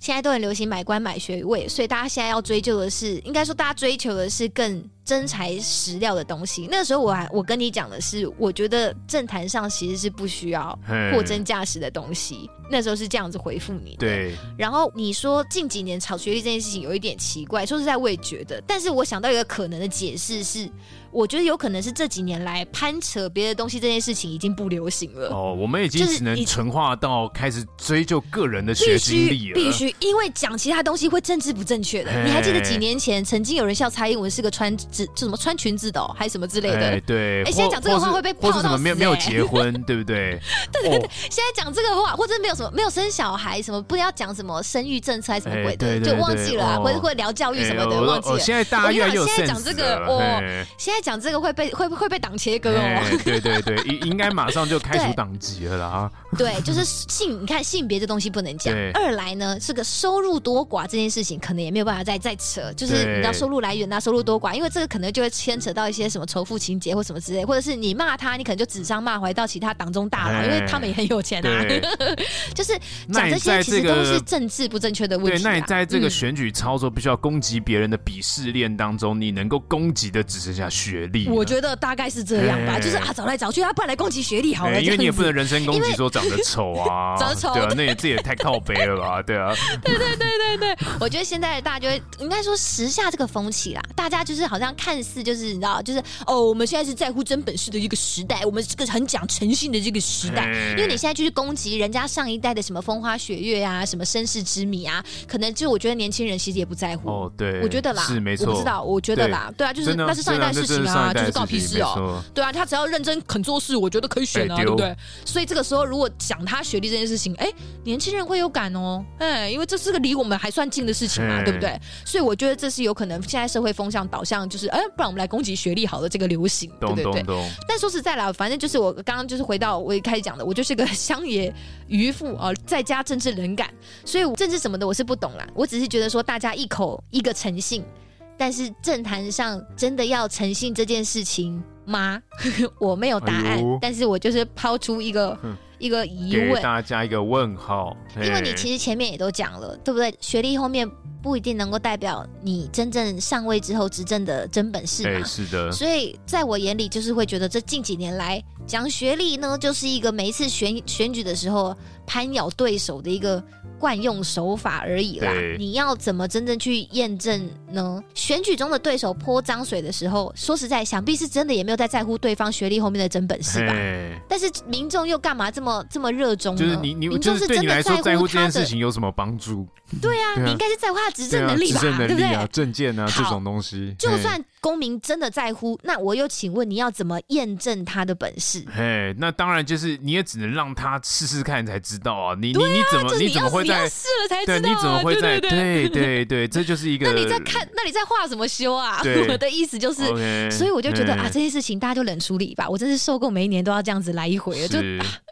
现在都很流行买官买学位，所以大家现在要追究的是，应该说大家追求的是更真材实料的东西。那个时候我还我跟你讲的是，我觉得政坛上其实是不需要货真价实的东西。那时候是这样子回复你的。对。然后你说近几年炒学历这件事情有一点奇怪，说实在我也觉得。但是我想到一个可能的解释是。我觉得有可能是这几年来攀扯别的东西这件事情已经不流行了。哦，我们已经只能纯化到开始追究个人的学经历了。必须，因为讲其他东西会政治不正确的。你还记得几年前曾经有人笑蔡英文是个穿子，就什么穿裙子的、哦，还是什么之类的？对。哎，现在讲这个话会被泡到死。没有没有结婚，对不对？<laughs> 对对对。现在讲这个话，或者没有什么没有生小孩，什么不要讲什么生育政策还是什么鬼的，就忘记了。或者会聊教育什么的，忘记了。现在大家越来越现在讲这个，哦，现在讲这个会被会。会会被党切割哦，对对对，应应该马上就开除党籍了啦。对，就是性，你看性别这东西不能讲。二来呢，这个收入多寡这件事情，可能也没有办法再再扯。就是你知道收入来源啊，收入多寡，因为这个可能就会牵扯到一些什么仇富情节或什么之类，或者是你骂他，你可能就指桑骂槐到其他党中大佬，因为他们也很有钱啊。<laughs> 就是讲这些其实都是政治不正确的问题。对，那你在这个选举操作必须要攻击别人的鄙视链当中，你能够攻击的只剩下学历。我觉得。大概是这样吧，欸、就是啊，找来找去，他不然来攻击学历好了，欸，因为你也不能人身攻击说长得丑啊，<laughs> 长得丑，对啊，那也这也太靠北了吧，<laughs> 对啊，对对对对对，我觉得现在大家就会应该说时下这个风气啦，大家就是好像看似就是你知道，就是哦，我们现在是在乎真本事的一个时代，我们这个很讲诚信的这个时代，欸、因为你现在就是攻击人家上一代的什么风花雪月啊，什么身世之谜啊，可能就我觉得年轻人其实也不在乎。哦，对，我觉得啦，是没错，我不知道，我觉得啦，对，对啊，就是那是上一代的事情啊，就是告屁事哦。对啊，他只要认真肯做事，我觉得可以选啊，对不对？所以这个时候如果讲他学历这件事情，哎，年轻人会有感哦，哎，因为这是个离我们还算近的事情嘛，对不对？所以我觉得这是有可能现在社会风向导向就是，哎，不然我们来攻击学历好了，这个流行，对不对？但说实在啦，反正就是我刚刚就是回到我一开始讲的，我就是个乡野渔夫啊，再加政治冷感，所以政治什么的我是不懂啦，我只是觉得说大家一口一个诚信，但是政坛上真的要诚信这件事情。吗？<laughs> 我没有答案，哎、但是我就是抛出一个一个疑问，给大家一个问号。因为你其实前面也都讲了，对不对？学历后面不一定能够代表你真正上位之后执政的真本事嘛。是的。所以在我眼里，就是会觉得这近几年来讲学历呢，就是一个每一次选选举的时候攀咬对手的一个。惯用手法而已啦，你要怎么真正去验证呢？选举中的对手泼脏水的时候，说实在，想必是真的也没有在在乎对方学历后面的真本事吧？但是民众又干嘛这么这么热衷呢？就是你你，民众是真的在乎，这件事情有什么帮助？对啊，你应该是在乎他的执政能力吧？对，不对？政见啊，好这种东西，就算。公民真的在乎，那我又请问你要怎么验证他的本事？嘿，那当然就是你也只能让他试试看才知道啊！你你你怎么你怎么会在试了才知道？对，你怎么会在对对对，这就是一个。那你在看，那你在画什么修啊？我的意思就是，所以我就觉得啊，这些事情大家就冷处理吧。我真是受够每一年都要这样子来一回了。就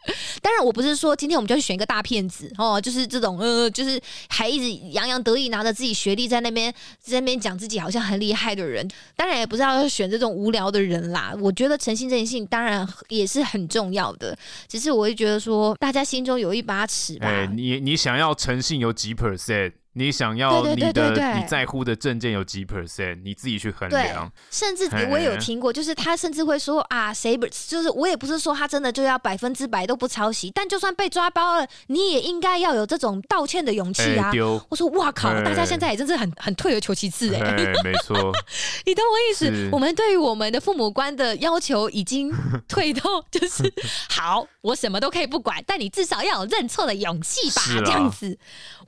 <laughs> 当然，我不是说今天我们就去选一个大骗子哦，就是这种呃，就是还一直洋洋得意拿着自己学历在那边在那边讲自己好像很厉害的人。当然也不是要选这种无聊的人啦。我觉得诚信这件事情当然也是很重要的，只是我会觉得说，大家心中有一把尺吧。哎，你你想要诚信有几 percent？你想要你的你在乎的证件有几 percent？你自己去衡量。甚至我也有听过，就是他甚至会说啊，谁不就是我也不是说他真的就要百分之百都不抄袭，但就算被抓包了，你也应该要有这种道歉的勇气啊！我说哇靠，大家现在也真是很很退而求其次哎，没错，<laughs> 你懂我意思？我们对于我们的父母官的要求已经退到就是 <laughs> 好，我什么都可以不管，但你至少要有认错的勇气吧，这样子。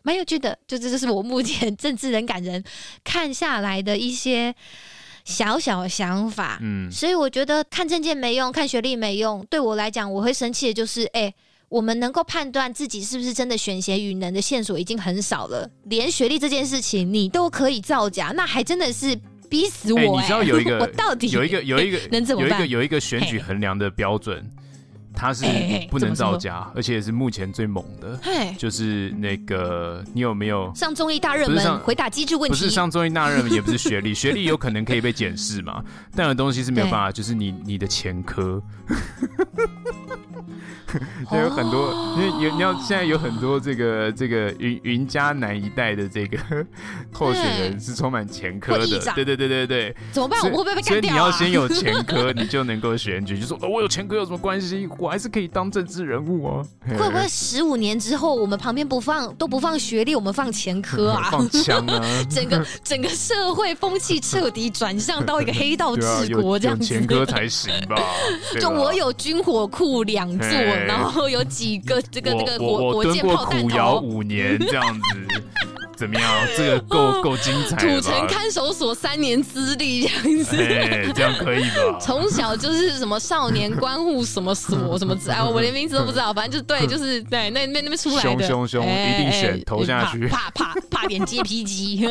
蛮有趣的，就这就是我目前政治人感人看下来的一些小小想法。嗯，所以我觉得看证件没用，看学历没用。对我来讲，我会生气的就是，哎、欸，我们能够判断自己是不是真的选贤与能的线索已经很少了。连学历这件事情你都可以造假，那还真的是逼死我、欸。欸、你知道有一个，我到底有一个有一个能怎么办？有一个有一个选举衡量的标准。他是不能造假，而且也是目前最猛的。嘿就是那个你有没有上综艺大热门回答机制问题？不是上综艺大热门，也不是学历，<laughs> 学历有可能可以被检视嘛，但有东西是没有办法，就是你你的前科。<laughs> 现在有很多，因为有你要现在有很多这个这个云云嘉南一带的这个 <laughs> 候选人是充满前科的，对对对对对。怎么办？我会不会被干掉？所以你要先有前科，<laughs> 你就能够选举。就说哦我有前科有什么关系？我还是可以当政治人物啊。会不会十五年之后，我们旁边不放都不放学历，我们放前科啊？放枪啊！整个整个社会风气彻底转向到一个黑道治国这样子。前科才行吧？就我有军火库两座，然后有几个这个这个火火箭炮弹头。蹲过苦窑五年这样子。怎么样？这个够够精彩。土城看守所三年资历这样子，哎，这样可以吧？<laughs> 从小就是什么少年关护什么所 <laughs> 什么字，哎，我连名字都不知道，反正就对，<laughs> 就是对那那那边出来的，凶凶凶，一定选投下去，怕怕怕点接皮机。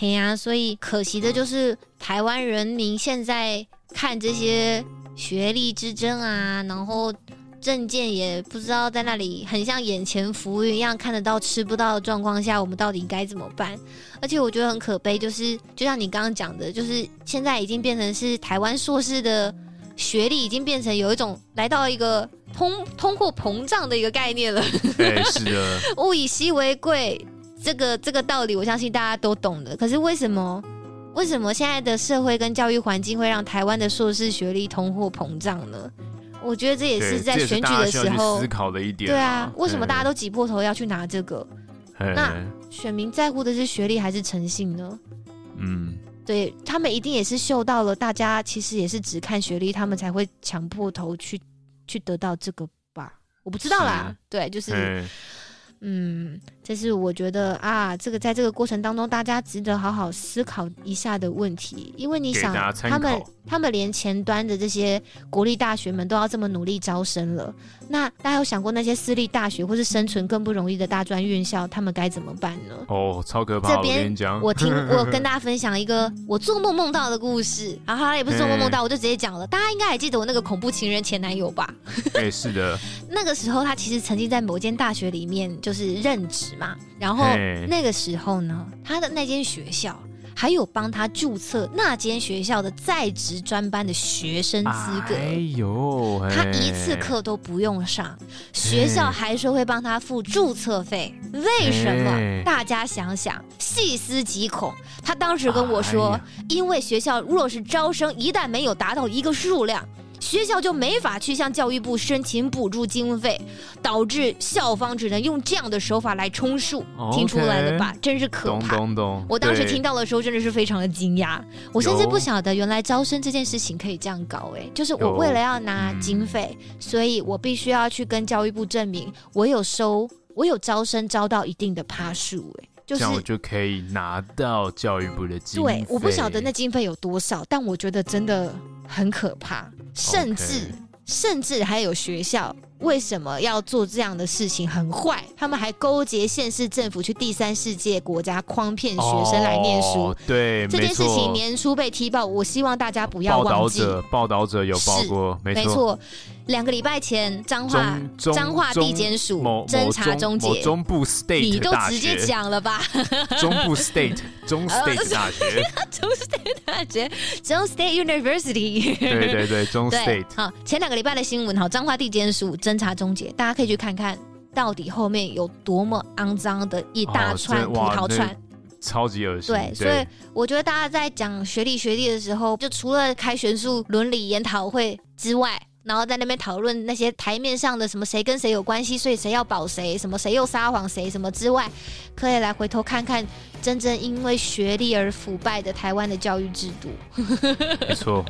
哎呀，所以可惜的就是台湾人民现在看这些学历之争啊，然后。证件也不知道在那里，很像眼前浮云一样看得到吃不到的状况下，我们到底该怎么办？而且我觉得很可悲，就是就像你刚刚讲的，就是现在已经变成是台湾硕士的学历已经变成有一种来到一个通通货膨胀的一个概念了。<laughs> 对，是的，<laughs> 物以稀为贵，这个这个道理我相信大家都懂的。可是为什么为什么现在的社会跟教育环境会让台湾的硕士学历通货膨胀呢？我觉得这也是在选举的时候思考的一点。对啊，为什么大家都挤破头要去拿这个？那选民在乎的是学历还是诚信呢？嗯，对他们一定也是嗅到了，大家其实也是只看学历，他们才会强迫头去去得到这个吧？我不知道啦。对，就是。嗯，这是我觉得啊，这个在这个过程当中，大家值得好好思考一下的问题。因为你想，他们他们连前端的这些国立大学们都要这么努力招生了，那大家有想过那些私立大学或是生存更不容易的大专院校，他们该怎么办呢？哦，超可怕！这边我听我跟大家分享一个我做梦梦到的故事，啊哈，也不是做梦梦到，<laughs> 我就直接讲了。大家应该还记得我那个恐怖情人前男友吧？对，是的。<laughs> 那个时候他其实曾经在某间大学里面。就是任职嘛，然后那个时候呢，他的那间学校还有帮他注册那间学校的在职专班的学生资格。哎呦，他一次课都不用上，学校还说会帮他付注册费。为什么？大家想想，细思极恐。他当时跟我说，因为学校若是招生一旦没有达到一个数量。学校就没法去向教育部申请补助经费，导致校方只能用这样的手法来充数。听出来了吧？真是可怕！懂懂懂。我当时听到的时候真的是非常的惊讶，我甚至不晓得原来招生这件事情可以这样搞。哎，就是我为了要拿经费，嗯、所以我必须要去跟教育部证明我有收，我有招生招到一定的趴数。哎。就是、这样我就可以拿到教育部的经费。对，我不晓得那经费有多少，但我觉得真的很可怕，甚至甚至还有学校。为什么要做这样的事情？很坏，他们还勾结县市政府去第三世界国家诓骗学生来念书。哦、对，这件事情年初被踢爆，我希望大家不要忘记。报道者，报道者有报过，没错。两个礼拜前，彰化彰化地检署侦查终结，中部 state 你都直接讲了吧？<laughs> 中部 state 中 <laughs> state 大学，<laughs> 中 state 大学，中 state university。对对对，中 state。好，前两个礼拜的新闻，好，彰化地检署。侦查终结，大家可以去看看到底后面有多么肮脏的一大串葡萄串，超级恶心。对，对所以我觉得大家在讲学历学历的时候，就除了开学术伦理研讨会之外，然后在那边讨论那些台面上的什么谁跟谁有关系，所以谁要保谁，什么谁又撒谎谁什么之外，可以来回头看看真正因为学历而腐败的台湾的教育制度。没错，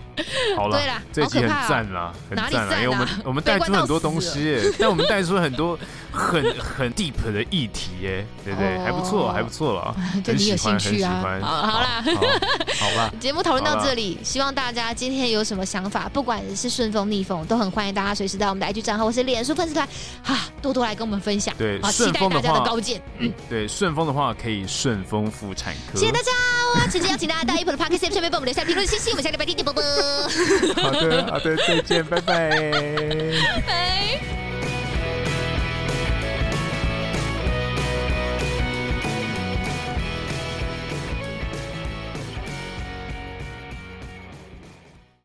好了，对啦，这集很赞啦，很赞啦，因为我们我们带出很多东西，但我们带出很多很很 deep 的议题，耶，对不对？还不错，还不错了，<laughs> 对你有兴趣啊？好，好啦，好吧，<laughs> 节目讨论到这里，希望大家今天有什么想法，不管是顺风逆风。都很欢迎大家随时到我们的 IG 账号或是脸书粉丝团，哈，多多来跟我们分享。对，好，期待大家的高见。嗯，对，顺丰的话可以顺丰妇产科。谢谢大家，直接邀请大家到 Apple 的 Podcast 下面帮我们留下评论，信息。我们下礼拜天见，啵啵。好的，好的，再见，拜拜拜。